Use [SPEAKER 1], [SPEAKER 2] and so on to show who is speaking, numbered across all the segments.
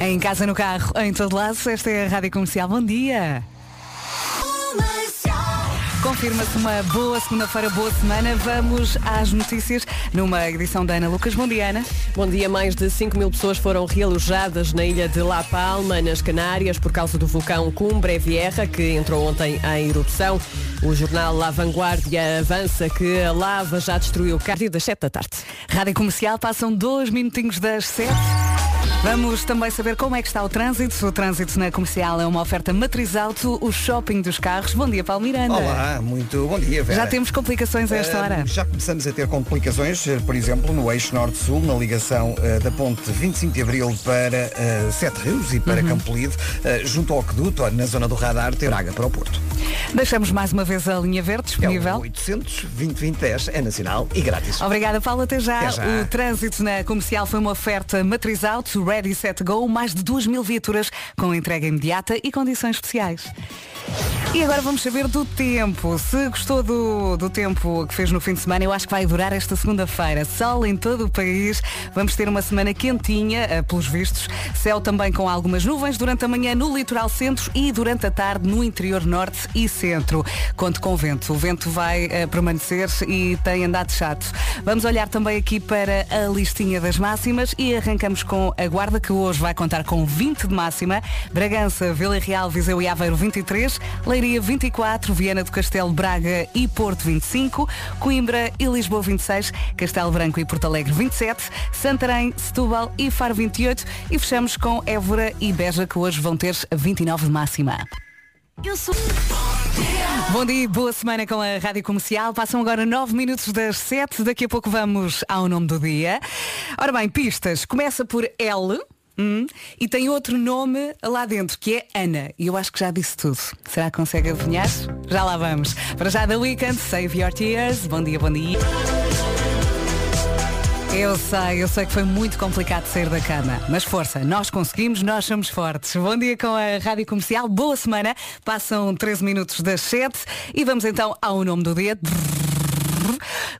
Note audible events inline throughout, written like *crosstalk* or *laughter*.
[SPEAKER 1] Em casa, no carro, em todo lado, esta é a Rádio Comercial. Bom dia! Confirma-se uma boa segunda-feira, boa semana. Vamos às notícias numa edição da Ana Lucas. Bom dia, Ana.
[SPEAKER 2] Bom dia. Mais de 5 mil pessoas foram realojadas na ilha de La Palma, nas Canárias, por causa do vulcão Cumbre Vieja, que entrou ontem em erupção. O jornal La Vanguardia avança que a lava já destruiu o carro das 7 da tarde.
[SPEAKER 1] Rádio Comercial, passam dois minutinhos das 7. Vamos também saber como é que está o trânsito. O trânsito na comercial é uma oferta matriz alto, o shopping dos carros. Bom dia, Paulo Miranda.
[SPEAKER 3] Olá, muito bom dia, Vera.
[SPEAKER 1] Já temos complicações a esta
[SPEAKER 3] Uh,
[SPEAKER 1] hora?
[SPEAKER 3] Já começamos a ter complicações, uh, por exemplo, no eixo norte-sul, na ligação uh, da ponte 25 de Abril para uh, Sete Rios e para
[SPEAKER 1] Uhum.
[SPEAKER 3] Campolide, junto ao Aqueduto, na zona do radar, ter Braga para o Porto.
[SPEAKER 1] Deixamos mais uma vez a linha verde
[SPEAKER 3] É
[SPEAKER 1] disponível.
[SPEAKER 3] o 800 2010 é nacional e grátis.
[SPEAKER 1] Obrigada, Paulo. Até já.
[SPEAKER 3] Até já.
[SPEAKER 1] O trânsito na comercial foi uma oferta matriz alto, ready, set, go, mais de 2 mil viaturas com entrega imediata e condições especiais. E agora vamos saber do tempo. Se gostou do, do tempo que fez no fim de semana, eu acho que vai durar esta segunda-feira. Sol em todo o país. Vamos ter uma semana quentinha, eh, pelos vistos. Céu também com algumas nuvens durante a manhã no litoral centro e durante a tarde no interior norte e centro. Conto com vento. O vento vai eh, permanecer e tem andado chato. Vamos olhar também aqui para a listinha das máximas e arrancamos com a Guarda, que hoje vai contar com 20 de máxima. Bragança, Vila Real, Viseu e Aveiro 23. Leiria 24, Viana do Castelo, Braga e Porto 25, Coimbra e Lisboa 26, Castelo Branco e Porto Alegre 27, Santarém, Setúbal e Faro 28 e fechamos com Évora e Beja que hoje vão ter 29 de máxima. Eu sou... Bom dia, boa semana com a Rádio Comercial. Passam agora 9 minutos das 7. Daqui a pouco vamos ao nome do dia. Ora bem, pistas. Começa por L. hum, e tem outro nome lá dentro, que é Ana. E eu acho que já disse tudo. Será que consegue adivinhar? Já lá vamos. Para já da Weekend, Save Your Tears. Bom dia, bom dia. Eu sei, eu sei que foi muito complicado sair da cama, mas força, nós conseguimos, nós somos fortes. Bom dia com a Rádio Comercial, boa semana, passam 13 minutos das 7 e vamos então ao nome do dia.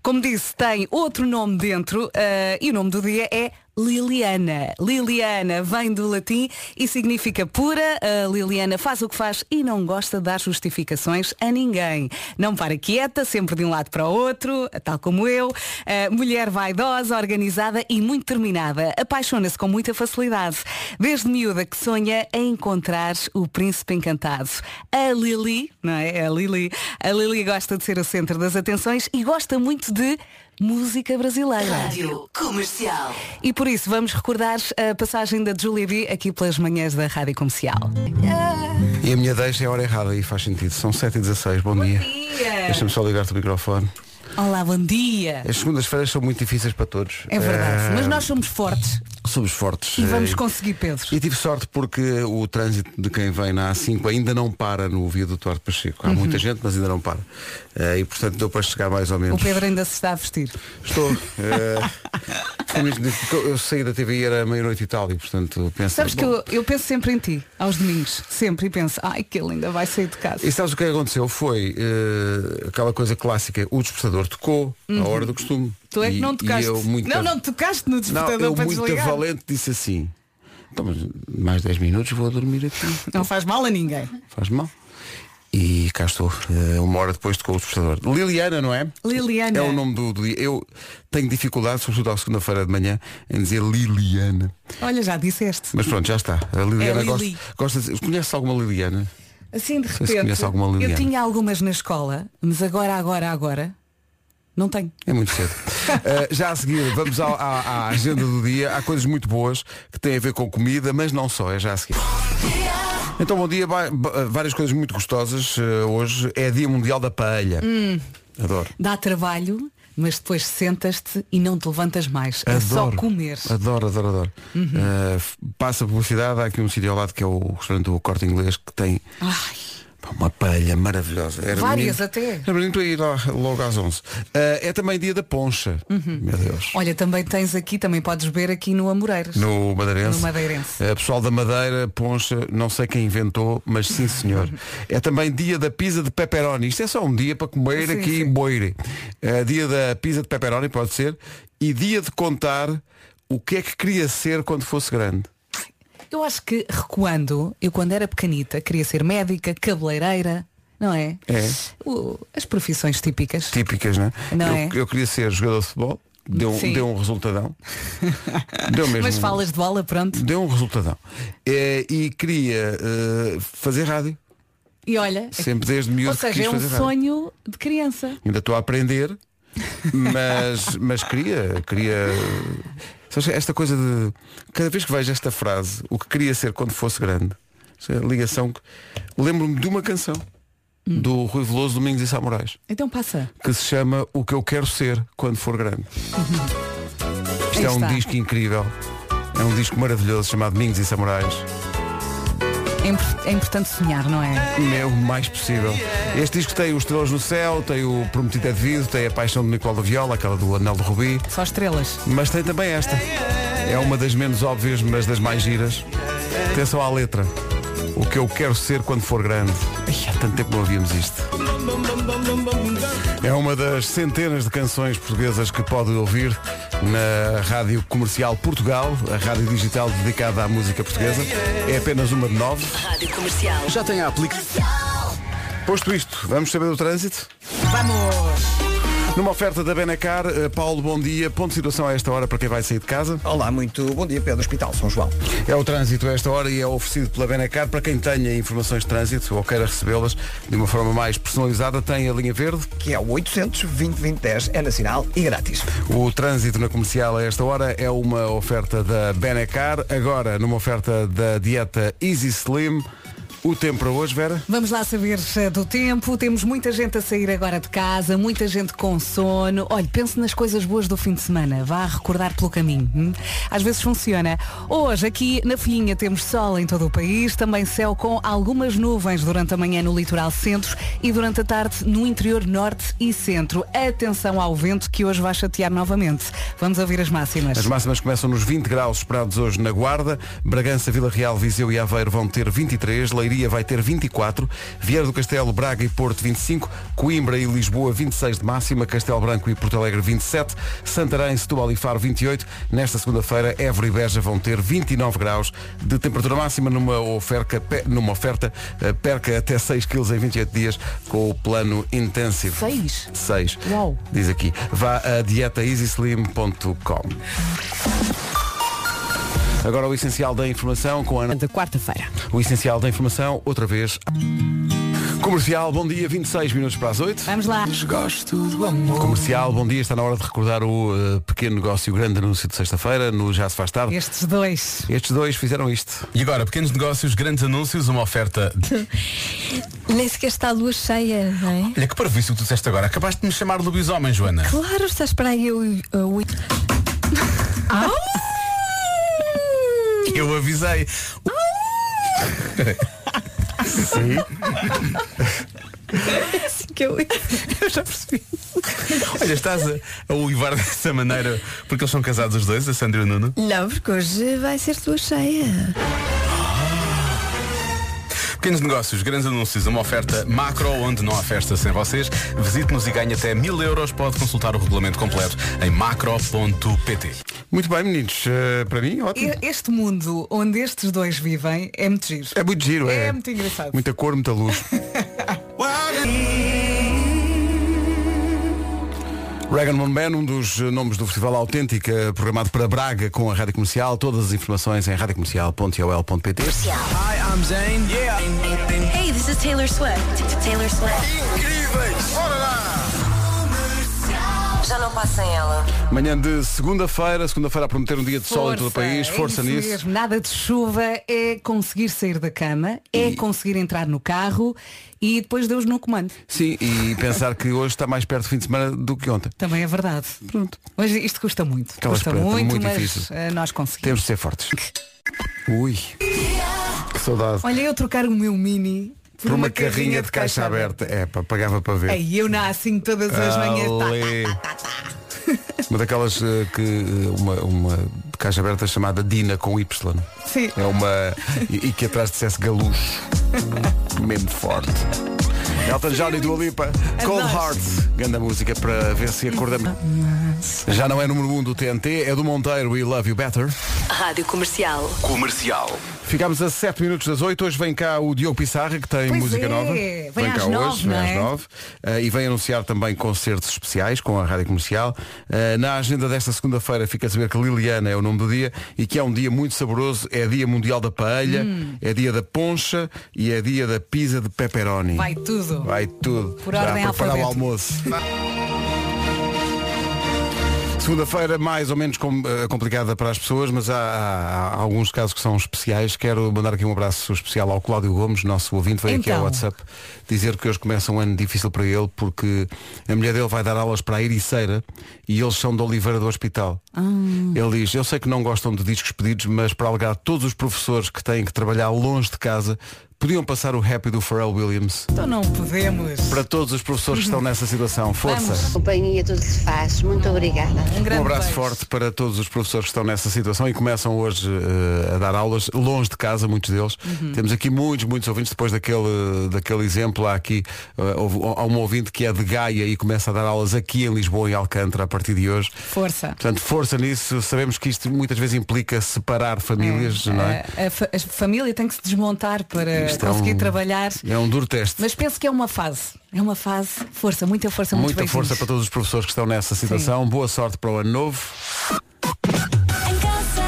[SPEAKER 1] Como disse, tem outro nome dentro eh, e o nome do dia é Liliana. Liliana vem do latim e significa pura. A Liliana faz o que faz e não gosta de dar justificações a ninguém. Não para quieta, sempre de um lado para o outro, tal como eu. Eh, mulher vaidosa, organizada e muito determinada. Apaixona-se com muita facilidade. Desde miúda que sonha em encontrar o príncipe encantado. A Lili, não é? A Lili. A Lili gosta de ser o centro das atenções e gosta muito de música brasileira.
[SPEAKER 4] Rádio Comercial.
[SPEAKER 1] E por isso vamos recordar a passagem da Julia B aqui pelas manhãs da Rádio Comercial.
[SPEAKER 5] E a minha deixa é a hora errada e faz sentido. São 7h16, bom, dia.
[SPEAKER 1] dia.
[SPEAKER 5] Deixa-me só ligar-te o microfone.
[SPEAKER 1] Olá, bom dia.
[SPEAKER 5] As segundas-feiras são muito difíceis para todos.
[SPEAKER 1] É verdade,
[SPEAKER 5] Eh,
[SPEAKER 1] mas nós somos fortes
[SPEAKER 5] somos fortes.
[SPEAKER 1] e vamos
[SPEAKER 5] Eh,
[SPEAKER 1] conseguir, Pedro.
[SPEAKER 5] E tive sorte porque o trânsito de quem vem na A5 ainda não para no viaduto Duarte Pacheco. Há muita gente, mas ainda não para. Eh, e portanto deu para chegar mais ou
[SPEAKER 1] Uhum. O
[SPEAKER 5] menos.
[SPEAKER 1] Pedro ainda se está a vestir.
[SPEAKER 5] Estou. eh, eu saí da TV e era meia-noite e tal, e portanto penso.
[SPEAKER 1] Sabes que eu, eu penso sempre em ti, aos domingos, sempre, e penso, ai que ele ainda vai sair de casa.
[SPEAKER 5] E sabes o que aconteceu? Foi eh, aquela coisa clássica, o despertador tocou à hora do costume.
[SPEAKER 1] Tu é que não tocaste.
[SPEAKER 5] eu muito
[SPEAKER 1] Não, não tocaste no
[SPEAKER 5] Não,
[SPEAKER 1] despertador
[SPEAKER 5] eu
[SPEAKER 1] para
[SPEAKER 5] muito
[SPEAKER 1] desligar.
[SPEAKER 5] valente disse assim. Então, mais 10 minutos vou dormir aqui.
[SPEAKER 1] Não faz mal a ninguém.
[SPEAKER 5] Faz mal. E cá estou, eh, uma hora depois tocou o despertador. Liliana, não é?
[SPEAKER 1] Liliana.
[SPEAKER 5] É o nome do, do dia. Eu tenho dificuldade, sobretudo à segunda-feira de manhã, em dizer Liliana.
[SPEAKER 1] Olha, já disseste.
[SPEAKER 5] Mas pronto, já está. A Liliana
[SPEAKER 1] É Lili.
[SPEAKER 5] gosta, gosta de. Conhece alguma Liliana?
[SPEAKER 1] Assim de
[SPEAKER 5] se
[SPEAKER 1] repente,
[SPEAKER 5] Liliana.
[SPEAKER 1] eu tinha algumas na escola, mas agora, agora, agora, não tenho.
[SPEAKER 5] É muito cedo. *laughs* Eh, já a seguir, vamos ao- à, à agenda do dia. Há coisas muito boas que têm a ver com comida, mas não só, é já a seguir. Então, bom dia. Ba- Várias coisas muito gostosas. eh, hoje é Dia Mundial da Paella.
[SPEAKER 1] Hum.
[SPEAKER 5] Adoro.
[SPEAKER 1] Dá trabalho, mas depois sentas-te e não te levantas mais. É só
[SPEAKER 5] Adoro.
[SPEAKER 1] comer.
[SPEAKER 5] Adoro, adoro, adoro.
[SPEAKER 1] Uhum.
[SPEAKER 5] Eh, f- passa a publicidade, há aqui um sítio ao lado que é o restaurante do Corte Inglês que tem
[SPEAKER 1] Ai,
[SPEAKER 5] uma paella maravilhosa. Era
[SPEAKER 1] Várias
[SPEAKER 5] bonito-
[SPEAKER 1] até.
[SPEAKER 5] Era bonito ir lá logo às 11. Eh, é também dia da poncha.
[SPEAKER 1] Uhum.
[SPEAKER 5] Meu Deus.
[SPEAKER 1] olha, também tens aqui, também podes ver aqui no Amoreiras.
[SPEAKER 5] No Madeirense.
[SPEAKER 1] No Madeirense.
[SPEAKER 5] Eh, pessoal da Madeira, Poncha, não sei quem inventou, mas sim senhor. é também dia da pizza de pepperoni. Isto é só um dia para comer
[SPEAKER 1] Sim,
[SPEAKER 5] aqui
[SPEAKER 1] sim.
[SPEAKER 5] em Boire. Eh, dia da pizza de pepperoni, pode ser. E dia de contar o que é que queria ser quando fosse grande.
[SPEAKER 1] Eu acho que recuando, eu quando era pequenita queria ser médica, cabeleireira, não é?
[SPEAKER 5] É.
[SPEAKER 1] O- as profissões típicas.
[SPEAKER 5] Típicas, né?
[SPEAKER 1] Não
[SPEAKER 5] eu,
[SPEAKER 1] é?
[SPEAKER 5] eu queria ser jogador de futebol, deu,
[SPEAKER 1] Sim.
[SPEAKER 5] deu um resultadão. *laughs* deu mesmo.
[SPEAKER 1] Mas falas de bola, pronto.
[SPEAKER 5] Deu um resultadão. É, e queria eh, fazer rádio.
[SPEAKER 1] E olha,
[SPEAKER 5] Sempre desde miúdo
[SPEAKER 1] ou seja, é um
[SPEAKER 5] fazer rádio.
[SPEAKER 1] sonho de criança.
[SPEAKER 5] Ainda estou a aprender, mas, mas queria, queria. Sabes, esta coisa de. Cada vez que vejo esta frase, o que queria ser quando fosse grande, ligação que. Lembro-me de uma canção
[SPEAKER 1] Hum.
[SPEAKER 5] do Rui Veloso Domingos e Samurais,
[SPEAKER 1] Então passa.
[SPEAKER 5] que se chama O que eu quero ser quando for grande. Isto
[SPEAKER 1] Aí
[SPEAKER 5] é um
[SPEAKER 1] está.
[SPEAKER 5] disco incrível. É um disco maravilhoso chamado Domingos e Samurais.
[SPEAKER 1] É, é importante sonhar, não é?
[SPEAKER 5] É o mais possível. Este disco tem os Estrelas no Céu, tem o Prometido é Devido, tem a Paixão de Nicolau da Viola, aquela do Anel de Rubi.
[SPEAKER 1] Só estrelas.
[SPEAKER 5] Mas tem também esta. É uma das menos óbvias, mas das mais giras. Atenção à letra. O que eu quero ser quando for grande. Ai, há tanto tempo não ouvíamos isto. É uma das centenas de canções portuguesas que pode ouvir na Rádio Comercial Portugal, a rádio digital dedicada à música portuguesa. É apenas uma de nove.
[SPEAKER 4] Rádio Comercial.
[SPEAKER 5] Já tem a aplicação. Posto isto, vamos saber do trânsito?
[SPEAKER 1] Vamos!
[SPEAKER 5] Numa oferta da Benacar, eh, Paulo, bom dia. Ponto de situação a esta hora para quem vai sair de casa.
[SPEAKER 3] Olá, muito bom dia, Pedro Hospital, São João.
[SPEAKER 5] É o trânsito a esta hora e é oferecido pela Benacar para quem tenha informações de trânsito ou queira recebê-las de uma forma mais personalizada. Tem a linha verde.
[SPEAKER 3] Que é o 800 2010 é nacional e grátis.
[SPEAKER 5] O trânsito na comercial a esta hora é uma oferta da Benacar. Agora, numa oferta da dieta Easy Slim. O tempo para hoje, Vera?
[SPEAKER 1] Vamos lá saber eh, do tempo. Temos muita gente a sair agora de casa, muita gente com sono. Olhe, pense nas coisas boas do fim de semana. Vá recordar pelo caminho. hum? Às vezes funciona. Hoje, aqui na Folhinha, temos sol em todo o país, também céu com algumas nuvens durante a manhã no litoral centro e durante a tarde no interior norte e centro. Atenção ao vento que hoje vai chatear novamente. Vamos ouvir as máximas.
[SPEAKER 5] As máximas começam nos 20 graus esperados hoje na Guarda. Bragança, Vila Real, Viseu e Aveiro vão ter 23. Leiria vai ter 24. Vieira do Castelo, Braga e Porto 25. Coimbra e Lisboa 26 de máxima. Castelo Branco e Porto Alegre 27. Santarém, Setúbal e Faro 28. Nesta segunda-feira, Évora e Beja vão ter 29 graus de temperatura máxima numa oferta, numa oferta eh, perca até 6 kg em 28 dias com o plano intensivo.
[SPEAKER 1] Seis?
[SPEAKER 5] 6.
[SPEAKER 1] Uau.
[SPEAKER 5] Diz aqui. Vá a dietaeasyslim.com. Agora o essencial da informação com a Ana.
[SPEAKER 2] De quarta-feira.
[SPEAKER 5] O essencial da informação, outra vez. Comercial, bom dia, 26 minutos para as 8.
[SPEAKER 1] Vamos lá.
[SPEAKER 5] Comercial, bom dia, está na hora de recordar o eh, pequeno negócio, o grande anúncio de sexta-feira, no Já se faz tarde.
[SPEAKER 1] Estes dois.
[SPEAKER 5] Estes dois fizeram isto.
[SPEAKER 6] E agora, pequenos negócios, grandes anúncios, uma oferta. *laughs*
[SPEAKER 7] Nem sequer está a lua cheia, não é?
[SPEAKER 6] Olha que parvoíce o que tu disseste agora. Acabaste de me chamar de lobisomem, Joana.
[SPEAKER 7] Claro, estás para aí eu, eu,
[SPEAKER 6] Eu avisei.
[SPEAKER 5] Sim.
[SPEAKER 7] que eu...
[SPEAKER 6] Eu já percebi. Olha, estás a, a uivar dessa maneira porque eles são casados os dois, a Sandra e o Nuno.
[SPEAKER 7] Não, porque hoje vai ser lua cheia.
[SPEAKER 6] Pequenos negócios, grandes anúncios, uma oferta macro onde não há festa sem vocês. Visite-nos e ganhe até mil euros. Pode consultar o regulamento completo em macro.pt.
[SPEAKER 5] Muito bem, meninos. Eh, para mim, ótimo.
[SPEAKER 1] Este mundo onde estes dois vivem é muito giro.
[SPEAKER 5] É muito giro, é.
[SPEAKER 1] É muito engraçado.
[SPEAKER 5] Muita cor, muita luz. *laughs* Regan Man, um dos nomes do Festival Autêntica, programado para Braga com a Rádio Comercial. Todas as informações em radiocomercial.ol.pt.
[SPEAKER 4] Hey, this is Taylor Swift. Taylor Swift. Já não passa sem ela.
[SPEAKER 5] Manhã de segunda-feira, segunda-feira a prometer um dia de sol em todo o país.
[SPEAKER 1] é
[SPEAKER 5] Força
[SPEAKER 1] isso
[SPEAKER 5] nisso.
[SPEAKER 1] mesmo. Nada de chuva, é conseguir sair da cama, é conseguir entrar no carro e depois Deus no comando.
[SPEAKER 5] Sim, e pensar que hoje está mais perto do fim de semana do que ontem.
[SPEAKER 1] Também é verdade.
[SPEAKER 5] Pronto.
[SPEAKER 1] Mas isto custa muito.
[SPEAKER 5] Aquela
[SPEAKER 1] custa muito,
[SPEAKER 5] muito
[SPEAKER 1] mas
[SPEAKER 5] difícil.
[SPEAKER 1] eh, nós conseguimos.
[SPEAKER 5] Temos de ser fortes. Ui, que saudade.
[SPEAKER 1] Olha, eu trocar o meu mini por,
[SPEAKER 5] uma carrinha de caixa aberta. É, pá, pagava para ver.
[SPEAKER 1] Ei, eu nasci assim todas as manhãs. Tá,
[SPEAKER 5] Ale. Uma daquelas eh, que eh, uma, uma de caixa aberta chamada Dina com Y.
[SPEAKER 1] Sim.
[SPEAKER 5] É uma. E, e que atrás dissesse galucho. Mesmo forte. Elton John e Dua Lipa, Cold. Hearts, grande música para ver se acordamos. Já não é número 1 um do TNT, é do Monteiro We Love You Better.
[SPEAKER 4] Rádio Comercial.
[SPEAKER 6] Comercial.
[SPEAKER 5] Ficámos a 7 minutos das 8, hoje vem cá o Diogo Pissarra, que tem
[SPEAKER 1] Pois
[SPEAKER 5] música
[SPEAKER 1] é,
[SPEAKER 5] nova.
[SPEAKER 1] vem às
[SPEAKER 5] cá
[SPEAKER 1] nove,
[SPEAKER 5] hoje,
[SPEAKER 1] não
[SPEAKER 5] vem
[SPEAKER 1] é?
[SPEAKER 5] às 9. eh, e vem anunciar também concertos especiais com a Rádio Comercial. Eh, na agenda desta segunda-feira fica a saber que Liliana é o nome do dia e que é um dia muito saboroso, é dia mundial da paella,
[SPEAKER 1] Hum.
[SPEAKER 5] é dia da poncha e é dia da pizza de pepperoni.
[SPEAKER 1] Vai tudo.
[SPEAKER 5] Vai tudo.
[SPEAKER 1] Por
[SPEAKER 5] Já
[SPEAKER 1] ordem
[SPEAKER 5] preparar o almoço. Segunda-feira mais ou menos com- eh, complicada para as pessoas, mas há, há- há alguns casos que são especiais. Quero mandar aqui um abraço especial ao Cláudio Gomes, nosso ouvinte, veio aqui ao
[SPEAKER 1] Então.
[SPEAKER 5] WhatsApp dizer que hoje começa um ano difícil para ele porque a mulher dele vai dar aulas para a Ericeira e eles são de Oliveira do Hospital.
[SPEAKER 1] Ah.
[SPEAKER 5] Ele diz, eu sei que não gostam de discos pedidos, mas para alegar todos os professores que têm que trabalhar longe de casa, podiam passar o Happy do Pharrell Williams.
[SPEAKER 1] Então não podemos.
[SPEAKER 5] Para todos os professores que estão nessa situação, força.
[SPEAKER 1] Vamos.
[SPEAKER 8] Companhia tudo se faz. Muito obrigada.
[SPEAKER 1] Um grande
[SPEAKER 5] Um abraço
[SPEAKER 1] beijo.
[SPEAKER 5] forte para todos os professores que estão nessa situação e começam hoje eh, a dar aulas longe de casa, muitos deles.
[SPEAKER 1] Uhum.
[SPEAKER 5] Temos aqui muitos, muitos ouvintes. Depois daquele, daquele exemplo, há aqui houve- há um ouvinte que é de Gaia e começa a dar aulas aqui em Lisboa e Alcântara a partir de hoje.
[SPEAKER 1] Força.
[SPEAKER 5] Portanto, força nisso. Sabemos que isto muitas vezes implica separar famílias, não é?
[SPEAKER 1] A, a fa- a família tem que se desmontar para
[SPEAKER 5] Isto é
[SPEAKER 1] conseguir
[SPEAKER 5] um-
[SPEAKER 1] trabalhar.
[SPEAKER 5] É um duro teste.
[SPEAKER 1] Mas penso que é uma fase. É uma fase. Força, muita força,
[SPEAKER 5] Muita força
[SPEAKER 1] beijinhos.
[SPEAKER 5] para todos os professores que estão nessa situação. Boa sorte para o ano novo.
[SPEAKER 9] Em casa,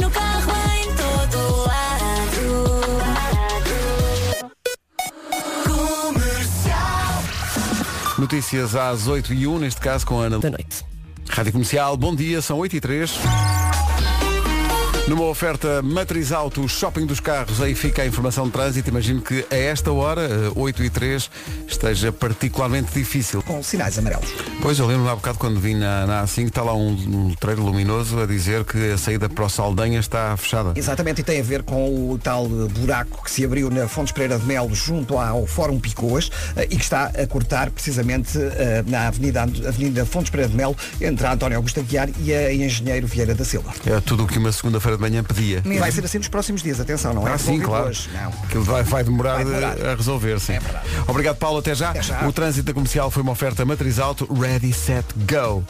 [SPEAKER 9] no carro, em todo lado. Comercial.
[SPEAKER 5] Notícias às 8 e 1 neste caso com a Ana.
[SPEAKER 2] Da noite.
[SPEAKER 5] Rádio Comercial, bom dia, são 8 e 3. Numa oferta Matriz Auto, shopping dos carros, aí fica a informação de trânsito. Imagino que a esta hora, eh, 8 e 3, esteja particularmente difícil.
[SPEAKER 3] Com sinais amarelos.
[SPEAKER 5] Pois eu lembro há bocado quando vim na, na A5, está lá um, um letreiro luminoso a dizer que a saída para o Saldanha está fechada.
[SPEAKER 3] Exatamente, e tem a ver com o tal eh, buraco que se abriu na Fontes Pereira de Melo junto ao Fórum Picoas eh, e que está a cortar precisamente eh, na Avenida, Avenida Fontes Pereira de Melo entre a António Augusto Aguiar e a Engenheiro Vieira da Silva.
[SPEAKER 5] É tudo o que uma segunda-feira de manhã pedia.
[SPEAKER 1] Mesmo.
[SPEAKER 3] Vai ser assim nos próximos dias, atenção, não é?
[SPEAKER 5] Ah, sim,
[SPEAKER 3] resolvido
[SPEAKER 5] claro.
[SPEAKER 3] hoje, Não.
[SPEAKER 5] Aquilo vai, vai demorar,
[SPEAKER 3] Vai demorar.
[SPEAKER 5] a resolver, sim.
[SPEAKER 3] É verdade.
[SPEAKER 5] Obrigado, Paulo. Até já.
[SPEAKER 3] Até já.
[SPEAKER 5] O trânsito da comercial foi uma oferta matriz alto. Ready, set, go.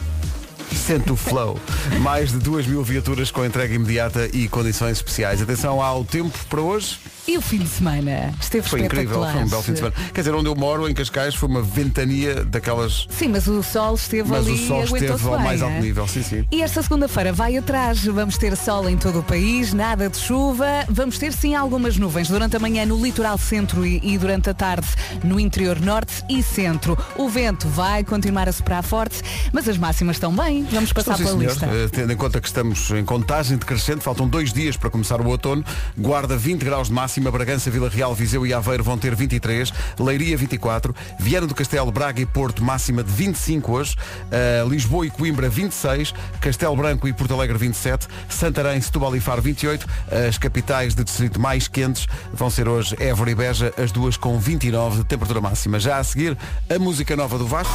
[SPEAKER 5] Sente o flow. Mais de duas mil viaturas com entrega imediata e condições especiais. Atenção ao tempo para hoje.
[SPEAKER 1] E o fim de semana? Esteve
[SPEAKER 5] Foi incrível, foi um belo fim de semana. Quer dizer, onde eu moro, em Cascais, foi uma ventania daquelas.
[SPEAKER 1] Sim, mas o sol esteve
[SPEAKER 5] Mas
[SPEAKER 1] ali
[SPEAKER 5] o sol esteve ao
[SPEAKER 1] bem,
[SPEAKER 5] mais
[SPEAKER 1] é?
[SPEAKER 5] alto nível, sim, sim.
[SPEAKER 1] E esta segunda-feira vai atrás, vamos ter sol em todo o país, nada de chuva, vamos ter sim algumas nuvens durante a manhã no litoral centro e, e durante a tarde no interior norte e centro. O vento vai continuar a soprar forte, mas as máximas estão bem. Vamos passar
[SPEAKER 5] sim,
[SPEAKER 1] pela
[SPEAKER 5] senhor.
[SPEAKER 1] lista.
[SPEAKER 5] Eh, tendo em conta que estamos em contagem decrescente, faltam dois dias para começar o outono. Guarda 20 graus de máxima, Bragança, Vila Real, Viseu e Aveiro vão ter 23, Leiria 24, Viana do Castelo, Braga e Porto máxima de 25 hoje, Eh, Lisboa e Coimbra 26, Castelo Branco e Porto Alegre 27, Santarém, Setúbal e Faro 28. As capitais de distrito mais quentes vão ser hoje Évora e Beja, as duas com 29 de temperatura máxima. Já a seguir, a música nova do Vasco.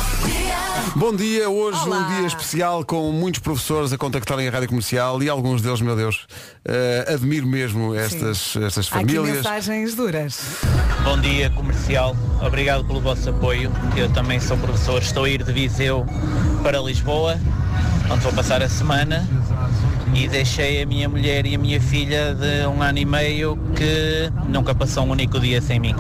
[SPEAKER 5] Bom dia, hoje
[SPEAKER 1] Olá.
[SPEAKER 5] um dia especial com muitos professores a contactarem a rádio comercial e alguns deles, meu Deus, eh, admiro mesmo estas, estas
[SPEAKER 1] Há aqui
[SPEAKER 5] famílias.
[SPEAKER 1] mensagens duras.
[SPEAKER 10] Bom dia comercial, obrigado pelo vosso apoio. Eu também sou professor, estou a ir de Viseu para Lisboa, onde vou passar a semana e deixei a minha mulher e a minha filha de um ano e meio que nunca passou um único dia sem mim.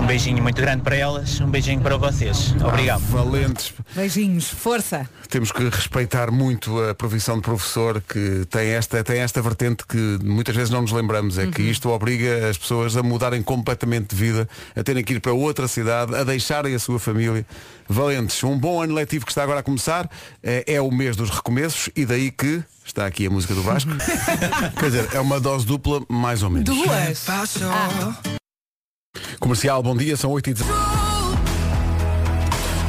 [SPEAKER 10] Um beijinho muito grande para elas, um beijinho para vocês. Obrigado.
[SPEAKER 5] Ah, valentes.
[SPEAKER 1] Beijinhos, força.
[SPEAKER 5] Temos que respeitar muito a profissão de professor que tem esta, tem esta vertente que muitas vezes não nos lembramos. É
[SPEAKER 1] Uhum.
[SPEAKER 5] que isto obriga as pessoas a mudarem completamente de vida, a terem que ir para outra cidade, a deixarem a sua família. Valentes, um bom ano letivo que está agora a começar. É, é o mês dos recomeços e daí que está aqui a música do Vasco. *laughs* Quer dizer, é uma dose dupla, mais ou menos.
[SPEAKER 1] Duas. Ah,
[SPEAKER 5] Comercial, bom dia, são 8 h